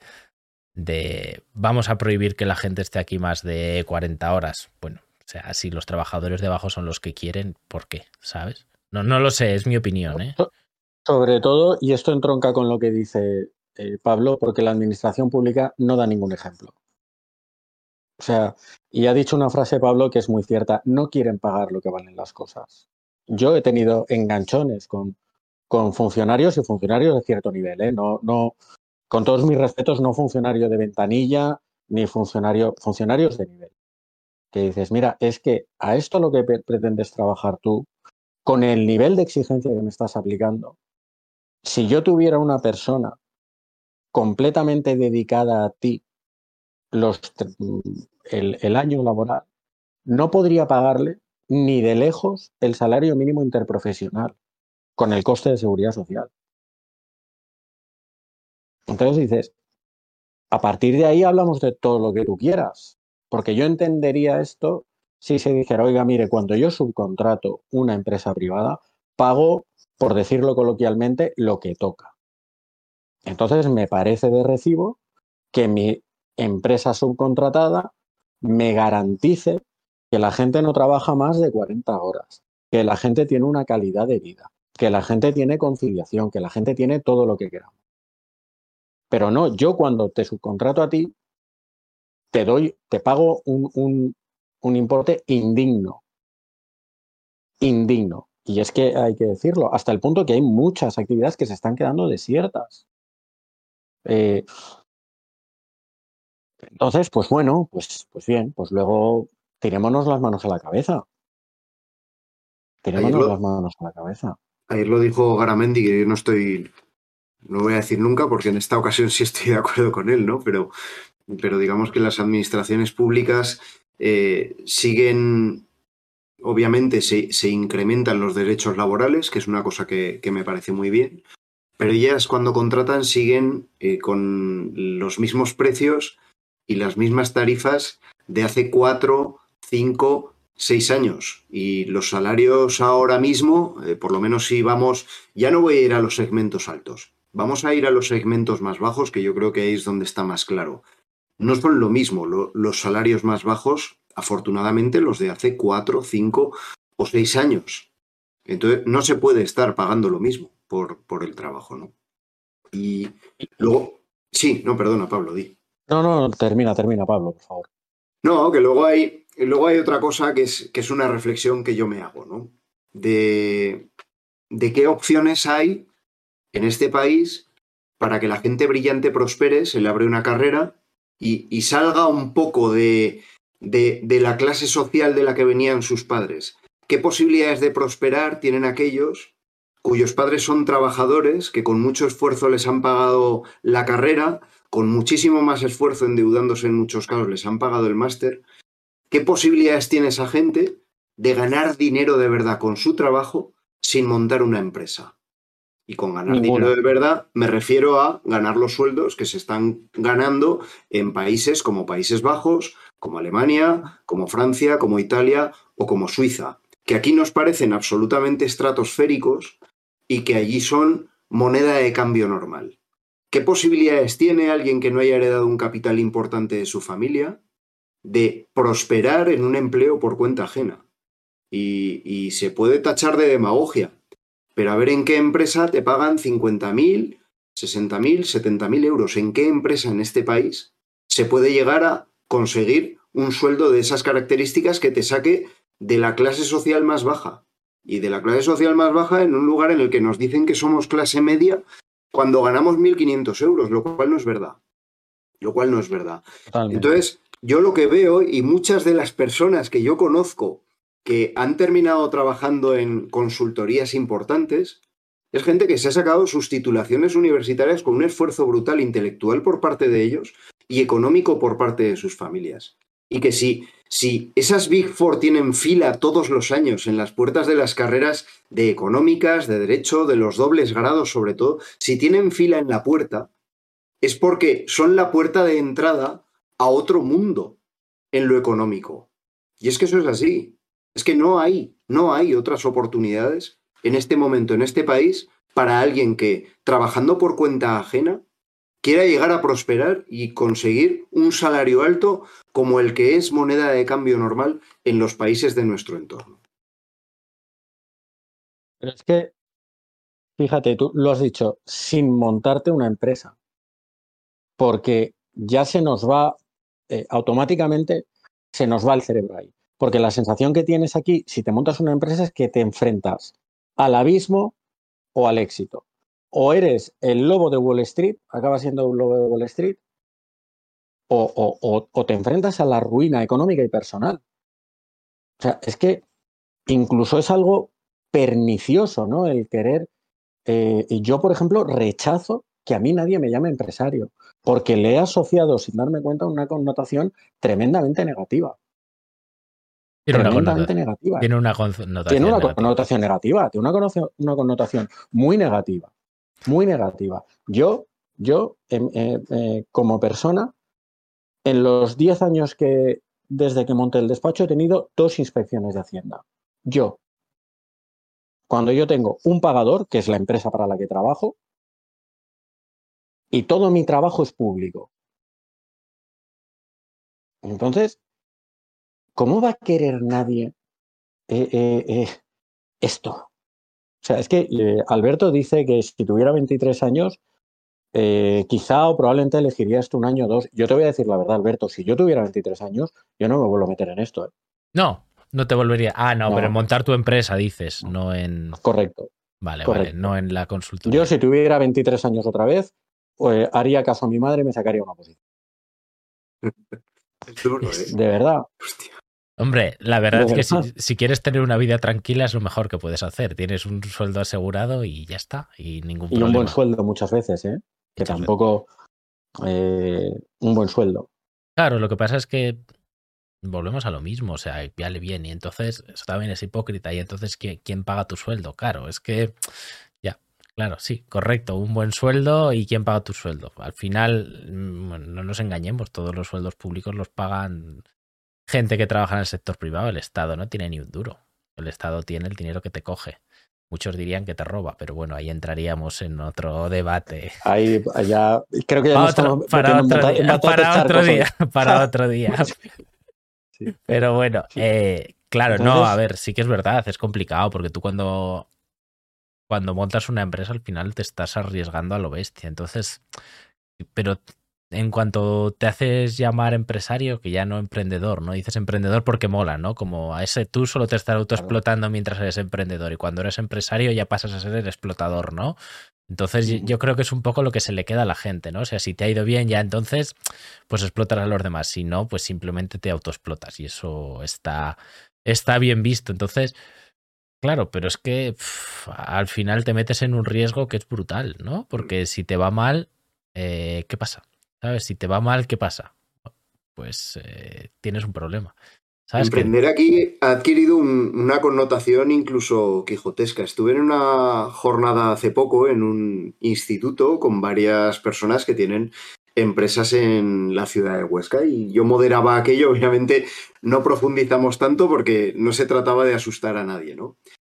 de vamos a prohibir que la gente esté aquí más de 40 horas. Bueno, o sea, si los trabajadores de abajo son los que quieren, ¿por qué? ¿Sabes? No, no lo sé, es mi opinión. ¿eh? Sobre todo, y esto entronca con lo que dice eh, Pablo, porque la administración pública no da ningún ejemplo. O sea, y ha dicho una frase Pablo que es muy cierta, no quieren pagar lo que valen las cosas. Yo he tenido enganchones con con funcionarios y funcionarios de cierto nivel, ¿eh? No, no, con todos mis respetos, no funcionario de ventanilla ni funcionario, funcionarios de nivel. Que dices, mira, es que a esto lo que pretendes trabajar tú, con el nivel de exigencia que me estás aplicando, si yo tuviera una persona completamente dedicada a ti los, el, el año laboral, no podría pagarle ni de lejos el salario mínimo interprofesional con el coste de seguridad social. Entonces dices, a partir de ahí hablamos de todo lo que tú quieras, porque yo entendería esto si se dijera, oiga, mire, cuando yo subcontrato una empresa privada, pago, por decirlo coloquialmente, lo que toca. Entonces me parece de recibo que mi empresa subcontratada me garantice que la gente no trabaja más de 40 horas, que la gente tiene una calidad de vida, que la gente tiene conciliación, que la gente tiene todo lo que queramos. Pero no, yo cuando te subcontrato a ti, te doy, te pago un, un, un importe indigno. Indigno. Y es que hay que decirlo, hasta el punto que hay muchas actividades que se están quedando desiertas. Eh, entonces, pues bueno, pues, pues bien, pues luego tirémonos las manos a la cabeza. Lo- las manos a la cabeza. Ayer lo dijo Garamendi, que yo no estoy, no voy a decir nunca, porque en esta ocasión sí estoy de acuerdo con él, ¿no? Pero, pero digamos que las administraciones públicas eh, siguen, obviamente se, se incrementan los derechos laborales, que es una cosa que, me parece muy bien, pero ellas cuando contratan siguen eh, con los mismos precios y las mismas tarifas de hace cuatro, cinco, seis años. Y los salarios ahora mismo, eh, por lo menos si vamos, ya no voy a ir a los segmentos altos, vamos a ir a los segmentos más bajos, que yo creo que ahí es donde está más claro. No son lo mismo lo- los salarios más bajos, afortunadamente, los de hace cuatro, cinco o seis años. Entonces, no se puede estar pagando lo mismo por, por el trabajo, ¿no? Y luego, sí, no, perdona, Pablo, di. No, no, termina, termina, Pablo, por favor. No, que luego hay, luego hay otra cosa que es, que es una reflexión que yo me hago, ¿no? De, de qué opciones hay en este país para que la gente brillante prospere, se le abre una carrera y, y salga un poco de, de, de la clase social de la que venían sus padres. ¿Qué posibilidades de prosperar tienen aquellos cuyos padres son trabajadores, que con mucho esfuerzo les han pagado la carrera, con muchísimo más esfuerzo, endeudándose en muchos casos, les han pagado el máster? ¿Qué posibilidades tiene esa gente de ganar dinero de verdad con su trabajo sin montar una empresa? Y con ganar Ninguna. dinero de verdad me refiero a ganar los sueldos que se están ganando en países como Países Bajos, como Alemania, como Francia, como Italia o como Suiza, que aquí nos parecen absolutamente estratosféricos y que allí son moneda de cambio normal. ¿Qué posibilidades tiene alguien que no haya heredado un capital importante de su familia de prosperar en un empleo por cuenta ajena? Y, y se puede tachar de demagogia, pero a ver en qué empresa te pagan 50.000, 60.000, 70.000 euros. ¿En qué empresa en este país se puede llegar a conseguir un sueldo de esas características que te saque de la clase social más baja? Y de la clase social más baja en un lugar en el que nos dicen que somos clase media cuando ganamos 1.500 euros, lo cual no es verdad. Lo cual no es verdad. Totalmente. Entonces, yo lo que veo y muchas de las personas que yo conozco que han terminado trabajando en consultorías importantes, es gente que se ha sacado sus titulaciones universitarias con un esfuerzo brutal intelectual por parte de ellos y económico por parte de sus familias. Y que si, si esas Big Four tienen fila todos los años en las puertas de las carreras de económicas, de derecho, de los dobles grados sobre todo, si tienen fila en la puerta, es porque son la puerta de entrada a otro mundo en lo económico. Y es que eso es así. Es que no hay, no hay otras oportunidades en este momento, en este país, para alguien que, trabajando por cuenta ajena, quiera llegar a prosperar y conseguir un salario alto como el que es moneda de cambio normal en los países de nuestro entorno. Pero es que, fíjate, tú lo has dicho, sin montarte una empresa. Porque ya se nos va, eh, automáticamente se nos va el cerebro ahí. Porque la sensación que tienes aquí, si te montas una empresa, es que te enfrentas al abismo o al éxito. O eres el lobo de Wall Street, acabas siendo un lobo de Wall Street, o, o- o- o te enfrentas a la ruina económica y personal. O sea, es que incluso es algo pernicioso, ¿no? El querer. eh, y yo, por ejemplo, rechazo que a mí nadie me llame empresario, porque le he asociado, sin darme cuenta, una connotación tremendamente negativa. Tiene tremendamente negativa. tiene una connotación Tiene una negativa. connotación negativa, tiene una connotación, una connotación muy negativa, muy negativa. Yo, yo em, eh, eh, como persona, en los 10 años que desde que monté el despacho he tenido dos inspecciones de Hacienda. Yo, cuando yo tengo un pagador, que es la empresa para la que trabajo, y todo mi trabajo es público. Entonces, ¿cómo va a querer nadie eh, eh, eh, esto? O sea, es que Alberto dice que si tuviera 23 años, quizá o probablemente elegiría esto un año o dos. Yo te voy a decir la verdad, Alberto, si yo tuviera 23 años, yo no me vuelvo a meter en esto. No, no te volvería. Ah, no, No. pero en montar tu empresa dices, no en. Correcto. Vale, vale, Correcto. no en la consultoría. Yo si tuviera 23 años otra vez, pues haría caso a mi madre y me sacaría una posición. Es duro, ¿eh? De verdad. Hostia. Hombre, la verdad es que si, quieres tener una vida tranquila es lo mejor que puedes hacer. Tienes un sueldo asegurado y ya está. Y ningún Y un buen sueldo muchas veces, ¿eh? Que tampoco... Eh, un buen sueldo. Claro, lo que pasa es que volvemos a lo mismo, o sea, vale bien, y entonces eso también es hipócrita, y entonces ¿quién, paga tu sueldo? Claro, es que, claro, sí, correcto, un buen sueldo y quién paga tu sueldo. Al final, mm, no nos engañemos, todos los sueldos públicos los pagan gente que trabaja en el sector privado, el Estado no tiene ni un duro, el Estado tiene el dinero que te coge. Muchos dirían que te roba, pero bueno, ahí entraríamos en otro debate. Ahí, allá, creo que ya para, otro, para, otro día, para otro día, para otro día. Pero bueno, eh, claro, no, a ver, sí que es verdad, es complicado porque tú cuando, cuando montas una empresa al final te estás arriesgando a lo bestia. Entonces, pero en cuanto te haces llamar empresario, que ya no emprendedor, ¿no? Dices emprendedor porque mola, ¿no? Como a ese tú solo te estás autoexplotando mientras eres emprendedor y cuando eres empresario ya pasas a ser el explotador, ¿no? Entonces yo creo que es un poco lo que se le queda a la gente, ¿no? O sea, si te ha ido bien ya entonces, pues explotas a los demás. Si no, pues simplemente te autoexplotas y eso está, está bien visto. Entonces, claro, pero es que al final te metes en un riesgo que es brutal, ¿no? Porque si te va mal, eh, ¿qué pasa? ¿Sabes? Si te va mal, ¿qué pasa? Pues eh, tienes un problema. Emprender aquí ha adquirido una connotación incluso quijotesca. Estuve en una jornada hace poco en un instituto con varias personas que tienen empresas en la ciudad de Huesca y yo moderaba aquello. Obviamente no profundizamos tanto porque no se trataba de asustar a nadie, ¿no?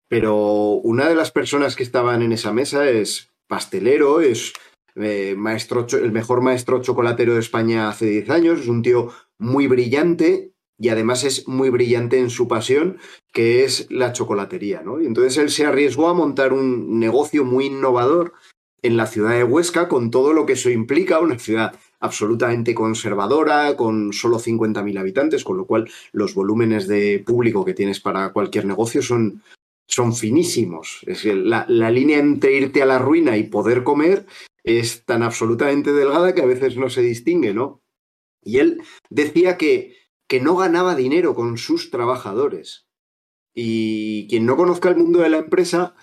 Pero una de las personas que estaban en esa mesa es pastelero, es eh, maestro, el mejor maestro chocolatero de España hace 10 años, es un tío muy brillante y además es muy brillante en su pasión, que es la chocolatería, ¿no? Y entonces él se arriesgó a montar un negocio muy innovador en la ciudad de Huesca, con todo lo que eso implica, una ciudad absolutamente conservadora, con solo 50.000 habitantes, con lo cual los volúmenes de público que tienes para cualquier negocio son, son finísimos. Es la, la línea entre irte a la ruina y poder comer es tan absolutamente delgada que a veces no se distingue, ¿no? Y él decía que que no ganaba dinero con sus trabajadores. Y quien no conozca el mundo de la empresa,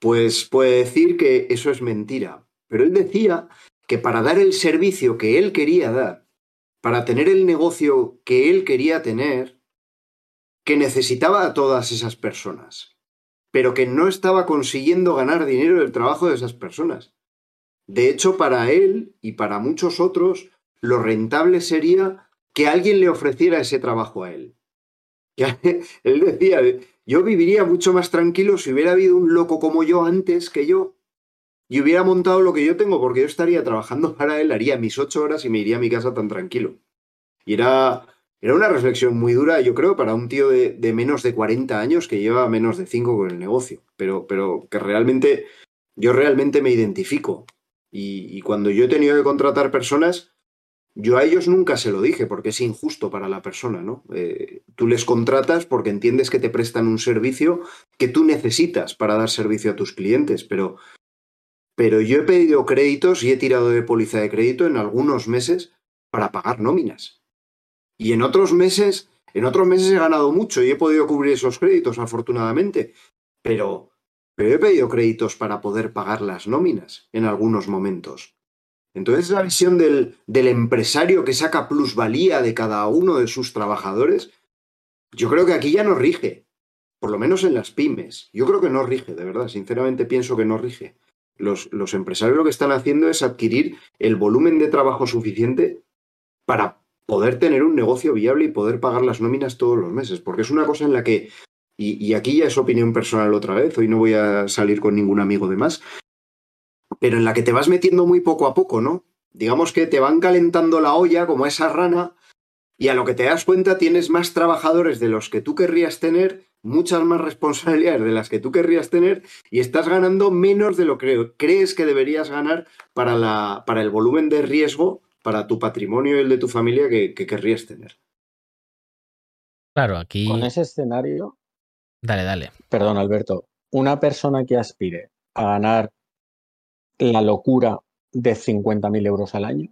pues puede decir que eso es mentira. Pero él decía que para dar el servicio que él quería dar, para tener el negocio que él quería tener, que necesitaba a todas esas personas, pero que no estaba consiguiendo ganar dinero del trabajo de esas personas. De hecho, para él y para muchos otros, lo rentable sería que alguien le ofreciera ese trabajo a él. él decía, yo viviría mucho más tranquilo si hubiera habido un loco como yo antes que yo y hubiera montado lo que yo tengo, porque yo estaría trabajando para él, haría mis ocho horas y me iría a mi casa tan tranquilo. Y era, era una reflexión muy dura, yo creo, para un tío de, menos de 40 años que lleva menos de 5 con el negocio, pero, pero que realmente, yo realmente me identifico. y cuando yo he tenido que contratar personas, yo a ellos nunca se lo dije porque es injusto para la persona, ¿no? Eh, tú les contratas porque entiendes que te prestan un servicio que tú necesitas para dar servicio a tus clientes, pero, pero yo he pedido créditos y he tirado de póliza de crédito en algunos meses para pagar nóminas. Y en otros meses, en otros meses he ganado mucho y he podido cubrir esos créditos, afortunadamente. Pero, pero he pedido créditos para poder pagar las nóminas en algunos momentos. Entonces la visión del, del empresario que saca plusvalía de cada uno de sus trabajadores, yo creo que aquí ya no rige, por lo menos en las pymes. Yo creo que no rige, de verdad, sinceramente pienso que no rige. Los, los, empresarios lo que están haciendo es adquirir el volumen de trabajo suficiente para poder tener un negocio viable y poder pagar las nóminas todos los meses, porque es una cosa en la que, y, y aquí ya es opinión personal otra vez, hoy no voy a salir con ningún amigo de más, pero en la que te vas metiendo muy poco a poco, ¿no? Digamos que te van calentando la olla como esa rana y a lo que te das cuenta tienes más trabajadores de los que tú querrías tener, muchas más responsabilidades de las que tú querrías tener y estás ganando menos de lo que crees que deberías ganar para, la, para el volumen de riesgo para tu patrimonio y el de tu familia que, que querrías tener. Claro, aquí. Con ese escenario. Dale, dale. Perdón, Alberto. Una persona que aspire a ganar la locura de 50.000 euros al año,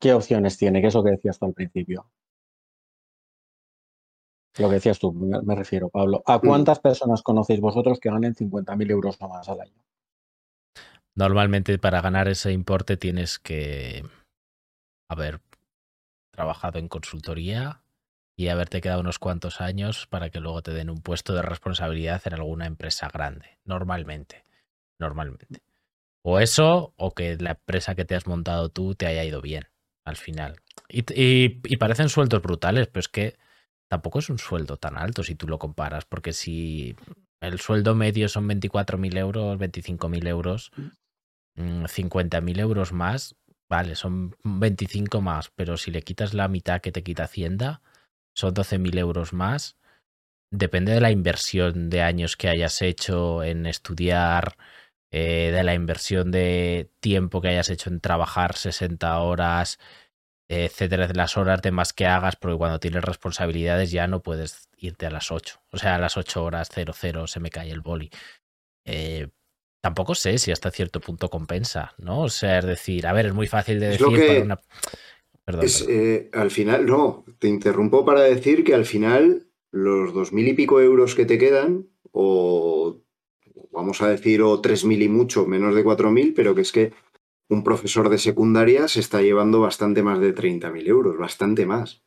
¿qué opciones tiene? ¿Qué es lo que decías tú al principio? Lo que decías tú, me refiero, Pablo. ¿A mm. cuántas personas conocéis vosotros que ganen 50.000 euros o más al año? Normalmente para ganar ese importe tienes que haber trabajado en consultoría y haberte quedado unos cuantos años para que luego te den un puesto de responsabilidad en alguna empresa grande. Normalmente. Normalmente. O eso, o que la empresa que te has montado tú te haya ido bien al final. Y, y parecen sueldos brutales, pero es que tampoco es un sueldo tan alto si tú lo comparas, porque si el sueldo medio son 24.000 euros, 25.000 euros, 50.000 mm, euros más, vale, son 25 más, pero si le quitas la mitad que te quita Hacienda, son 12.000 euros más. Depende de la inversión de años que hayas hecho en estudiar, eh, de la inversión de tiempo que hayas hecho en trabajar 60 horas, etcétera, de las horas de más que hagas, porque cuando tienes responsabilidades ya no puedes irte a las 8. O sea, a las 8 horas, 00, se me cae el boli. Eh, tampoco sé si hasta cierto punto compensa, ¿no? O sea, es decir, a ver, es muy fácil de decir una... Perdón, eh, al final, no, te interrumpo para decir que al final los dos mil y pico euros que te quedan, o vamos a decir, o tres mil y mucho, menos de cuatro mil, pero que es que un profesor de secundaria se está llevando bastante más de 30.000 euros, bastante más.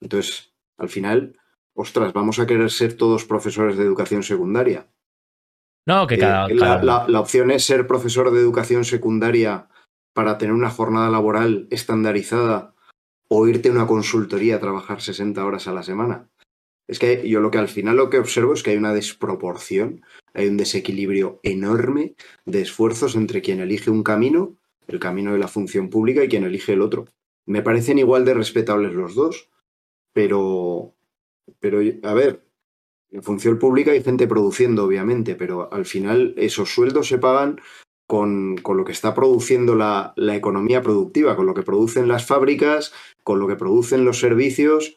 Entonces, al final, ostras, vamos a querer ser todos profesores de educación secundaria. No, que eh, cada, la, opción es ser profesor de educación secundaria para tener una jornada laboral estandarizada o irte a una consultoría a trabajar 60 horas a la semana. Es que yo lo que al final lo que observo es que hay una desproporción, hay un desequilibrio enorme de esfuerzos entre quien elige un camino el camino de la función pública y quien elige el otro. Me parecen igual de respetables los dos, pero, pero a ver, en función pública hay gente produciendo, obviamente, pero al final esos sueldos se pagan con, con lo que está produciendo la, la, economía productiva, con lo que producen las fábricas, con lo que producen los servicios.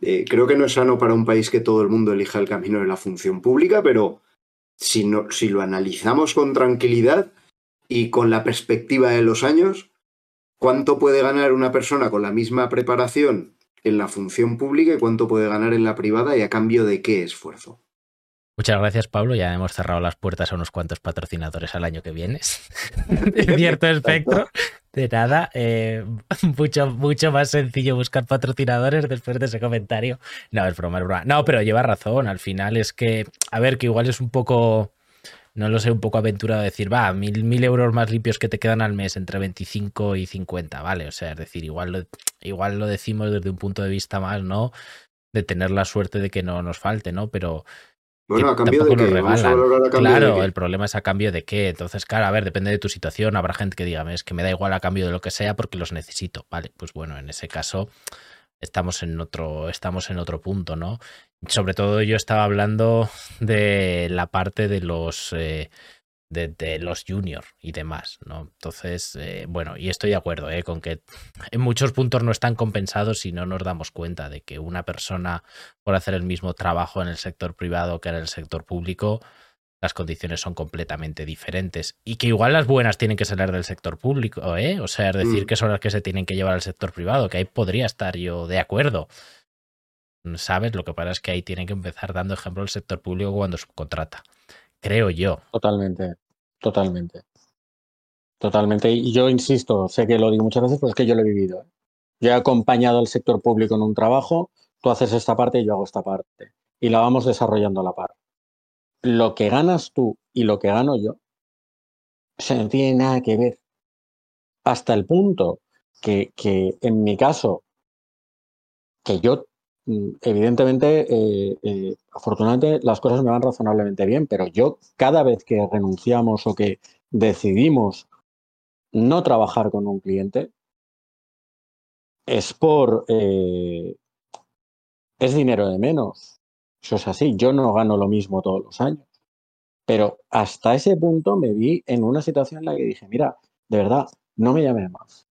Eh, creo que no es sano para un país que todo el mundo elija el camino de la función pública, pero si, no, si lo analizamos con tranquilidad, y con la perspectiva de los años, ¿cuánto puede ganar una persona con la misma preparación en la función pública y cuánto puede ganar en la privada y a cambio de qué esfuerzo? Muchas gracias, Pablo. Ya hemos cerrado las puertas a unos cuantos patrocinadores al año que viene. de cierto espectro. De nada. Eh, mucho, mucho más sencillo buscar patrocinadores después de ese comentario. No, es broma, es broma. No, pero lleva razón. Al final es que, a ver, que igual es un poco no lo sé, un poco aventurado decir, va, mil, mil euros más limpios que te quedan al mes entre 25 y 50, ¿vale? O sea, es decir, igual lo, igual lo decimos desde un punto de vista más, ¿no? De tener la suerte de que no nos falte, ¿no? Pero... Bueno, a cambio de qué? claro, el problema es a cambio de qué. Entonces, claro, a ver, depende de tu situación. Habrá gente que diga, es que me da igual a cambio de lo que sea porque los necesito. Vale, pues bueno, en ese caso estamos en otro, estamos en otro punto, ¿no? Sobre todo yo estaba hablando de la parte de los eh, de, los juniors y demás, ¿no? Entonces, eh, bueno, y estoy de acuerdo ¿eh? con que en muchos puntos no están compensados si no nos damos cuenta de que una persona por hacer el mismo trabajo en el sector privado que en el sector público las condiciones son completamente diferentes y que igual las buenas tienen que salir del sector público, ¿eh? O sea, decir mm. que son las que se tienen que llevar al sector privado, que ahí podría estar yo de acuerdo. ¿Sabes? Lo que pasa es que ahí tienen que empezar dando ejemplo el sector público cuando subcontrata. Creo yo. Totalmente, totalmente. Totalmente. Y yo insisto, sé que lo digo muchas veces, pero es que yo lo he vivido. ¿eh? Yo he acompañado al sector público en un trabajo, tú haces esta parte y yo hago esta parte. Y la vamos desarrollando a la par lo que ganas tú y lo que gano yo se no tiene nada que ver. Hasta el punto que, que en mi caso, que yo, evidentemente, eh, eh, afortunadamente, las cosas me van razonablemente bien, pero yo cada vez que renunciamos o que decidimos no trabajar con un cliente, es por... Eh, es dinero de menos eso es así, yo no gano lo mismo todos los años. Pero hasta ese punto me vi en una situación en la que dije, mira, de verdad, no me llames más.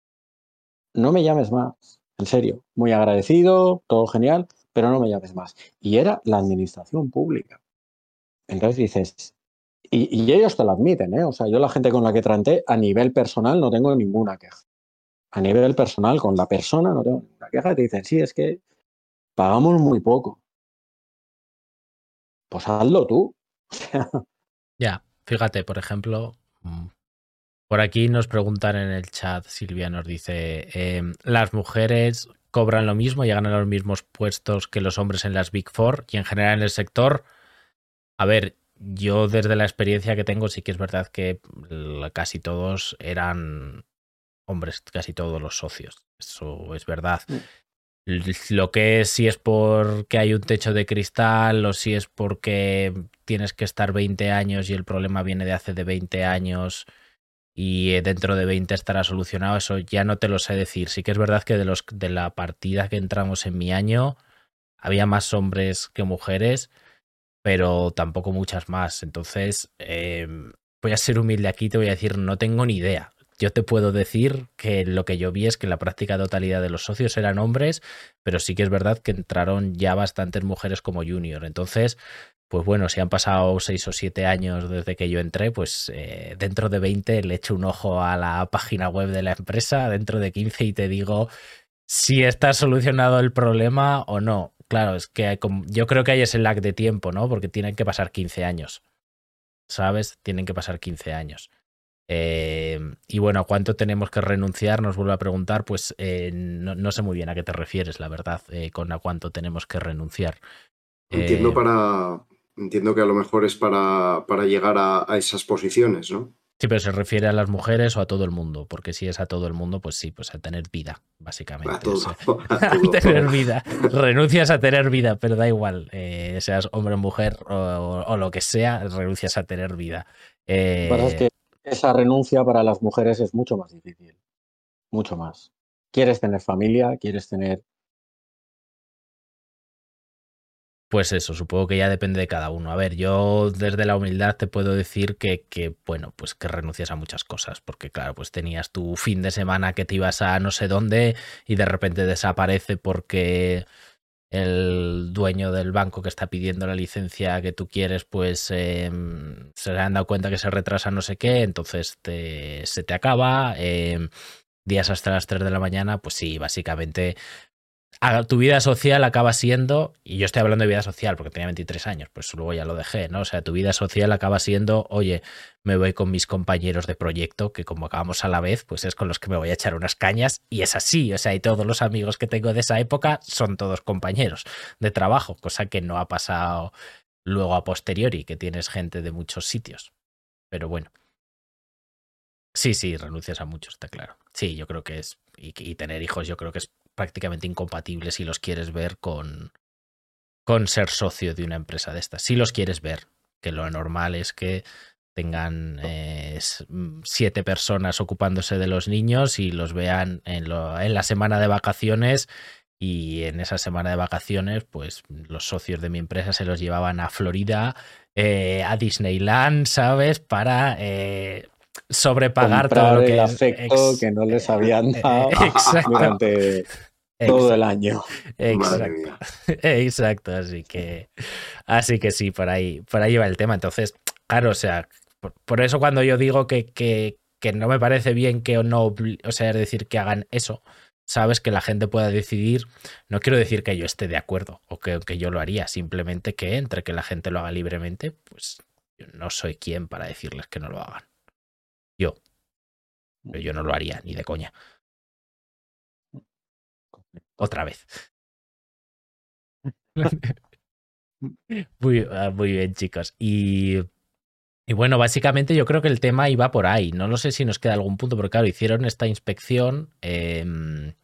No me llames más. En serio, muy agradecido, todo genial, pero no me llames más. Y era la administración pública. Entonces dices, y, ellos te lo admiten, ¿eh? O sea, yo la gente con la que traté a nivel personal no tengo ninguna queja. A nivel personal, con la persona no tengo ninguna queja. Te dicen, sí, es que pagamos muy poco. pues hazlo tú. ya, fíjate, por ejemplo, mm, por aquí nos preguntan en el chat, Silvia nos dice, em, las mujeres cobran lo mismo, llegan a los mismos puestos que los hombres en las Big Four y en general en el sector. A ver, yo desde la experiencia que tengo sí que es verdad que casi todos eran hombres, casi todos los socios. Eso es verdad. Mm. Lo que es si es porque hay un techo de cristal o si es porque tienes que estar 20 años y el problema viene de hace de 20 años y eh, dentro de 20 estará solucionado, eso ya no te lo sé decir. Sí que es verdad que de, los, de la partida que entramos en mi año había más hombres que mujeres, pero tampoco muchas más. Entonces, em, voy a ser humilde aquí, te voy a decir, no tengo ni idea. Yo te puedo decir que lo que yo vi es que la práctica totalidad de los socios eran hombres, pero sí que es verdad que entraron ya bastantes mujeres como junior. Entonces, pues bueno, si han pasado seis o siete años desde que yo entré, pues eh, dentro de 20 le echo un ojo a la página web de la empresa, dentro de 15 y te digo si está solucionado el problema o no. Claro, es que yo creo que hay ese lag de tiempo, ¿no? Porque tienen que pasar 15 años. ¿Sabes? Tienen que pasar 15 años. Eh, y bueno, ¿a cuánto tenemos que renunciar? Nos vuelve a preguntar, pues eh, no, sé muy bien a qué te refieres, la verdad, eh, con a cuánto tenemos que renunciar. Entiendo, para, entiendo que a lo mejor es para, para llegar a, esas posiciones, ¿no? Sí, pero se refiere a las mujeres o a todo el mundo, porque si es a todo el mundo, pues sí, pues a tener vida, básicamente. A, todo, a, tener vida. Renuncias a tener vida, pero da igual, seas hombre o mujer o, lo que sea, renuncias a tener vida. Eh, que esa renuncia para las mujeres es mucho más difícil, mucho más. Quieres tener familia, quieres tener... Pues eso, supongo que ya depende de cada uno. A ver, yo desde la humildad te puedo decir que, que, bueno, pues que renuncias a muchas cosas, porque claro, pues tenías tu fin de semana que te ibas a no sé dónde y de repente desaparece porque el dueño del banco que está pidiendo la licencia que tú quieres, pues em, se le han dado cuenta que se retrasa no sé qué, entonces se te acaba. Em, días hasta las 3 de la mañana, pues sí, básicamente tu vida social acaba siendo, y yo estoy hablando de vida social porque tenía 23 años, pues luego ya lo dejé, ¿no? O sea, tu vida social acaba siendo, oye, me voy con mis compañeros de proyecto, que como acabamos a la vez, pues es con los que me voy a echar unas cañas, y es así, o sea, y todos los amigos que tengo de esa época son todos compañeros de trabajo, cosa que no ha pasado luego a posteriori, que tienes gente de muchos sitios. Pero bueno. Sí, sí, renuncias a muchos, está claro. Sí, yo creo que es, y tener hijos yo creo que es prácticamente incompatibles si los quieres ver con, con ser socio de una empresa de estas. Si los quieres ver, que lo normal es que tengan eh, mm, siete personas ocupándose de los niños y los vean en, en, la semana de vacaciones y en esa semana de vacaciones pues los socios de mi empresa se los llevaban a Florida, eh, a Disneyland, ¿sabes? Para eh, sobrepagar todo lo que el afecto que no les habían dado durante todo el año. Exacto. Exacto. Así que, así que sí, por ahí, por ahí va el tema. Entonces, claro, o sea, por, eso cuando yo digo que, que, que, no me parece bien que no, o sea, es decir, que hagan eso, sabes, que la gente pueda decidir. No quiero decir que yo esté de acuerdo o que, que yo lo haría, simplemente que entre que la gente lo haga libremente, pues yo no soy quien para decirles que no lo hagan. Yo. Pero yo no lo haría, ni de coña otra vez. muy, ah, muy, bien, chicos. Y, y, bueno, básicamente yo creo que el tema iba por ahí. No lo sé si nos queda algún punto, porque claro, hicieron esta inspección. Em,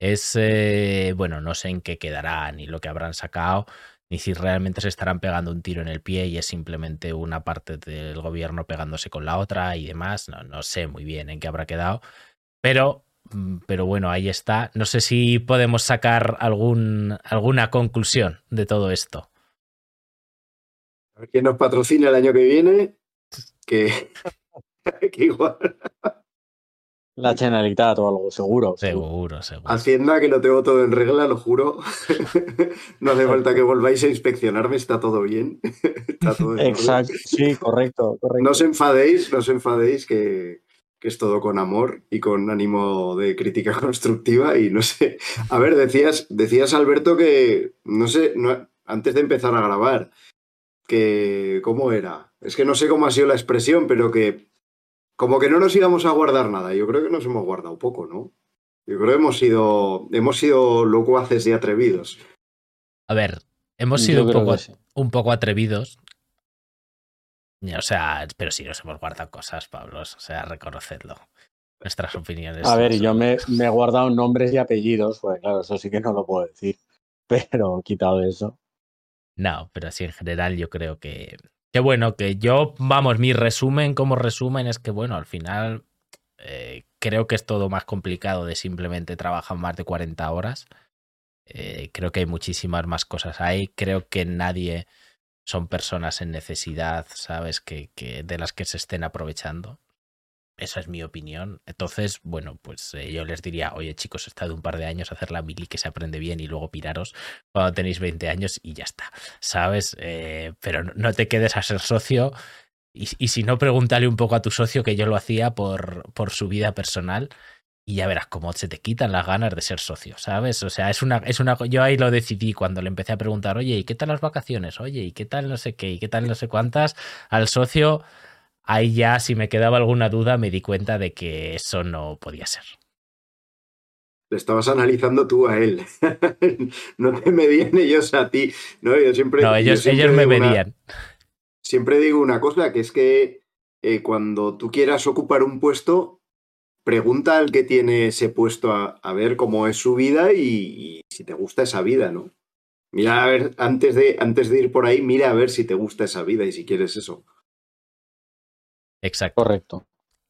es, eh, bueno, no sé en qué quedará, ni lo que habrán sacado, ni si realmente se estarán pegando un tiro en el pie y es simplemente una parte del gobierno pegándose con la otra y demás. No, no sé muy bien en qué habrá quedado. Pero pero bueno, ahí está. No sé si podemos sacar algún, alguna conclusión de todo esto. A ver quién nos patrocina el año que viene. Que, igual. La Generalitat o algo, seguro, seguro. Seguro, Hacienda, que lo tengo todo en regla, lo juro. no hace falta que volváis a inspeccionarme, está todo bien. Exacto, sí, correcto, correcto. No os enfadéis, no os enfadéis, que, que es todo con amor y con ánimo de crítica constructiva y no sé. A ver, decías, decías Alberto que, no sé, no, antes de empezar a grabar, que, ¿cómo era? Es que no sé cómo ha sido la expresión, pero que como que no nos íbamos a guardar nada. Yo creo que nos hemos guardado poco, ¿no? Yo creo que hemos sido, hemos sido locuaces y atrevidos. A ver, hemos sido un poco, un poco, atrevidos. O sea, pero sí nos hemos guardado cosas, Pablo. O sea, reconocedlo. Nuestras opiniones. A ver, yo me, me, he guardado nombres y apellidos, pues claro, eso sí que no lo puedo decir. Pero quitado eso. No, pero sí en general yo creo que. Qué bueno, que yo, vamos, mi resumen como resumen es que, bueno, al final eh, creo que es todo más complicado de simplemente trabajar más de 40 horas. Eh, creo que hay muchísimas más cosas ahí. Creo que nadie son personas en necesidad, ¿sabes? Que, que de las que se estén aprovechando. Esa es mi opinión. Entonces, bueno, pues eh, yo les diría, oye chicos, he estado un par de años hacer la mili que se aprende bien y luego piraros cuando tenéis 20 años y ya está, ¿sabes? Eh, pero no te quedes a ser socio y, y, si no, pregúntale un poco a tu socio que yo lo hacía por, por su vida personal y ya verás cómo se te quitan las ganas de ser socio, ¿sabes? O sea, es una, es una. Yo ahí lo decidí cuando le empecé a preguntar, oye, ¿y qué tal las vacaciones? Oye, ¿y qué tal no sé qué? ¿Y qué tal no sé cuántas? Al socio ahí ya si me quedaba alguna duda me di cuenta de que eso no podía ser. Le estabas analizando tú a él. no te medían ellos a ti. No, yo siempre, no ellos, ellos me medían. siempre digo una cosa, que es que eh, cuando tú quieras ocupar un puesto, pregunta al que tiene ese puesto a, a ver cómo es su vida y, y, si te gusta esa vida, ¿no? Mira a ver, antes de, antes de ir por ahí, mira a ver si te gusta esa vida y si quieres eso. Exacto. Correcto.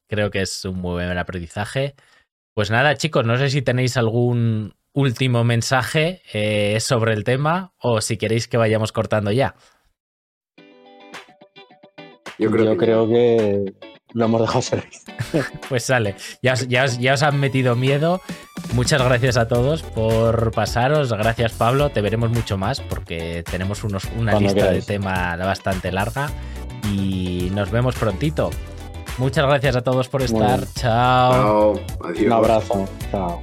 Creo que es un muy buen aprendizaje. Pues nada, chicos, no sé si tenéis algún último mensaje eh, sobre el tema o si queréis que vayamos cortando ya. Yo creo, Yo que, creo que, lo hemos dejado servir. pues sale, ya os, ya, os, ya os, han metido miedo. Muchas gracias a todos por pasaros. Gracias, Pablo. Te veremos mucho más porque tenemos unos, una Cuando lista queráis. de tema bastante larga y nos vemos prontito. Muchas gracias a todos por estar. Chao. Chao. Adiós. Un abrazo. Chao.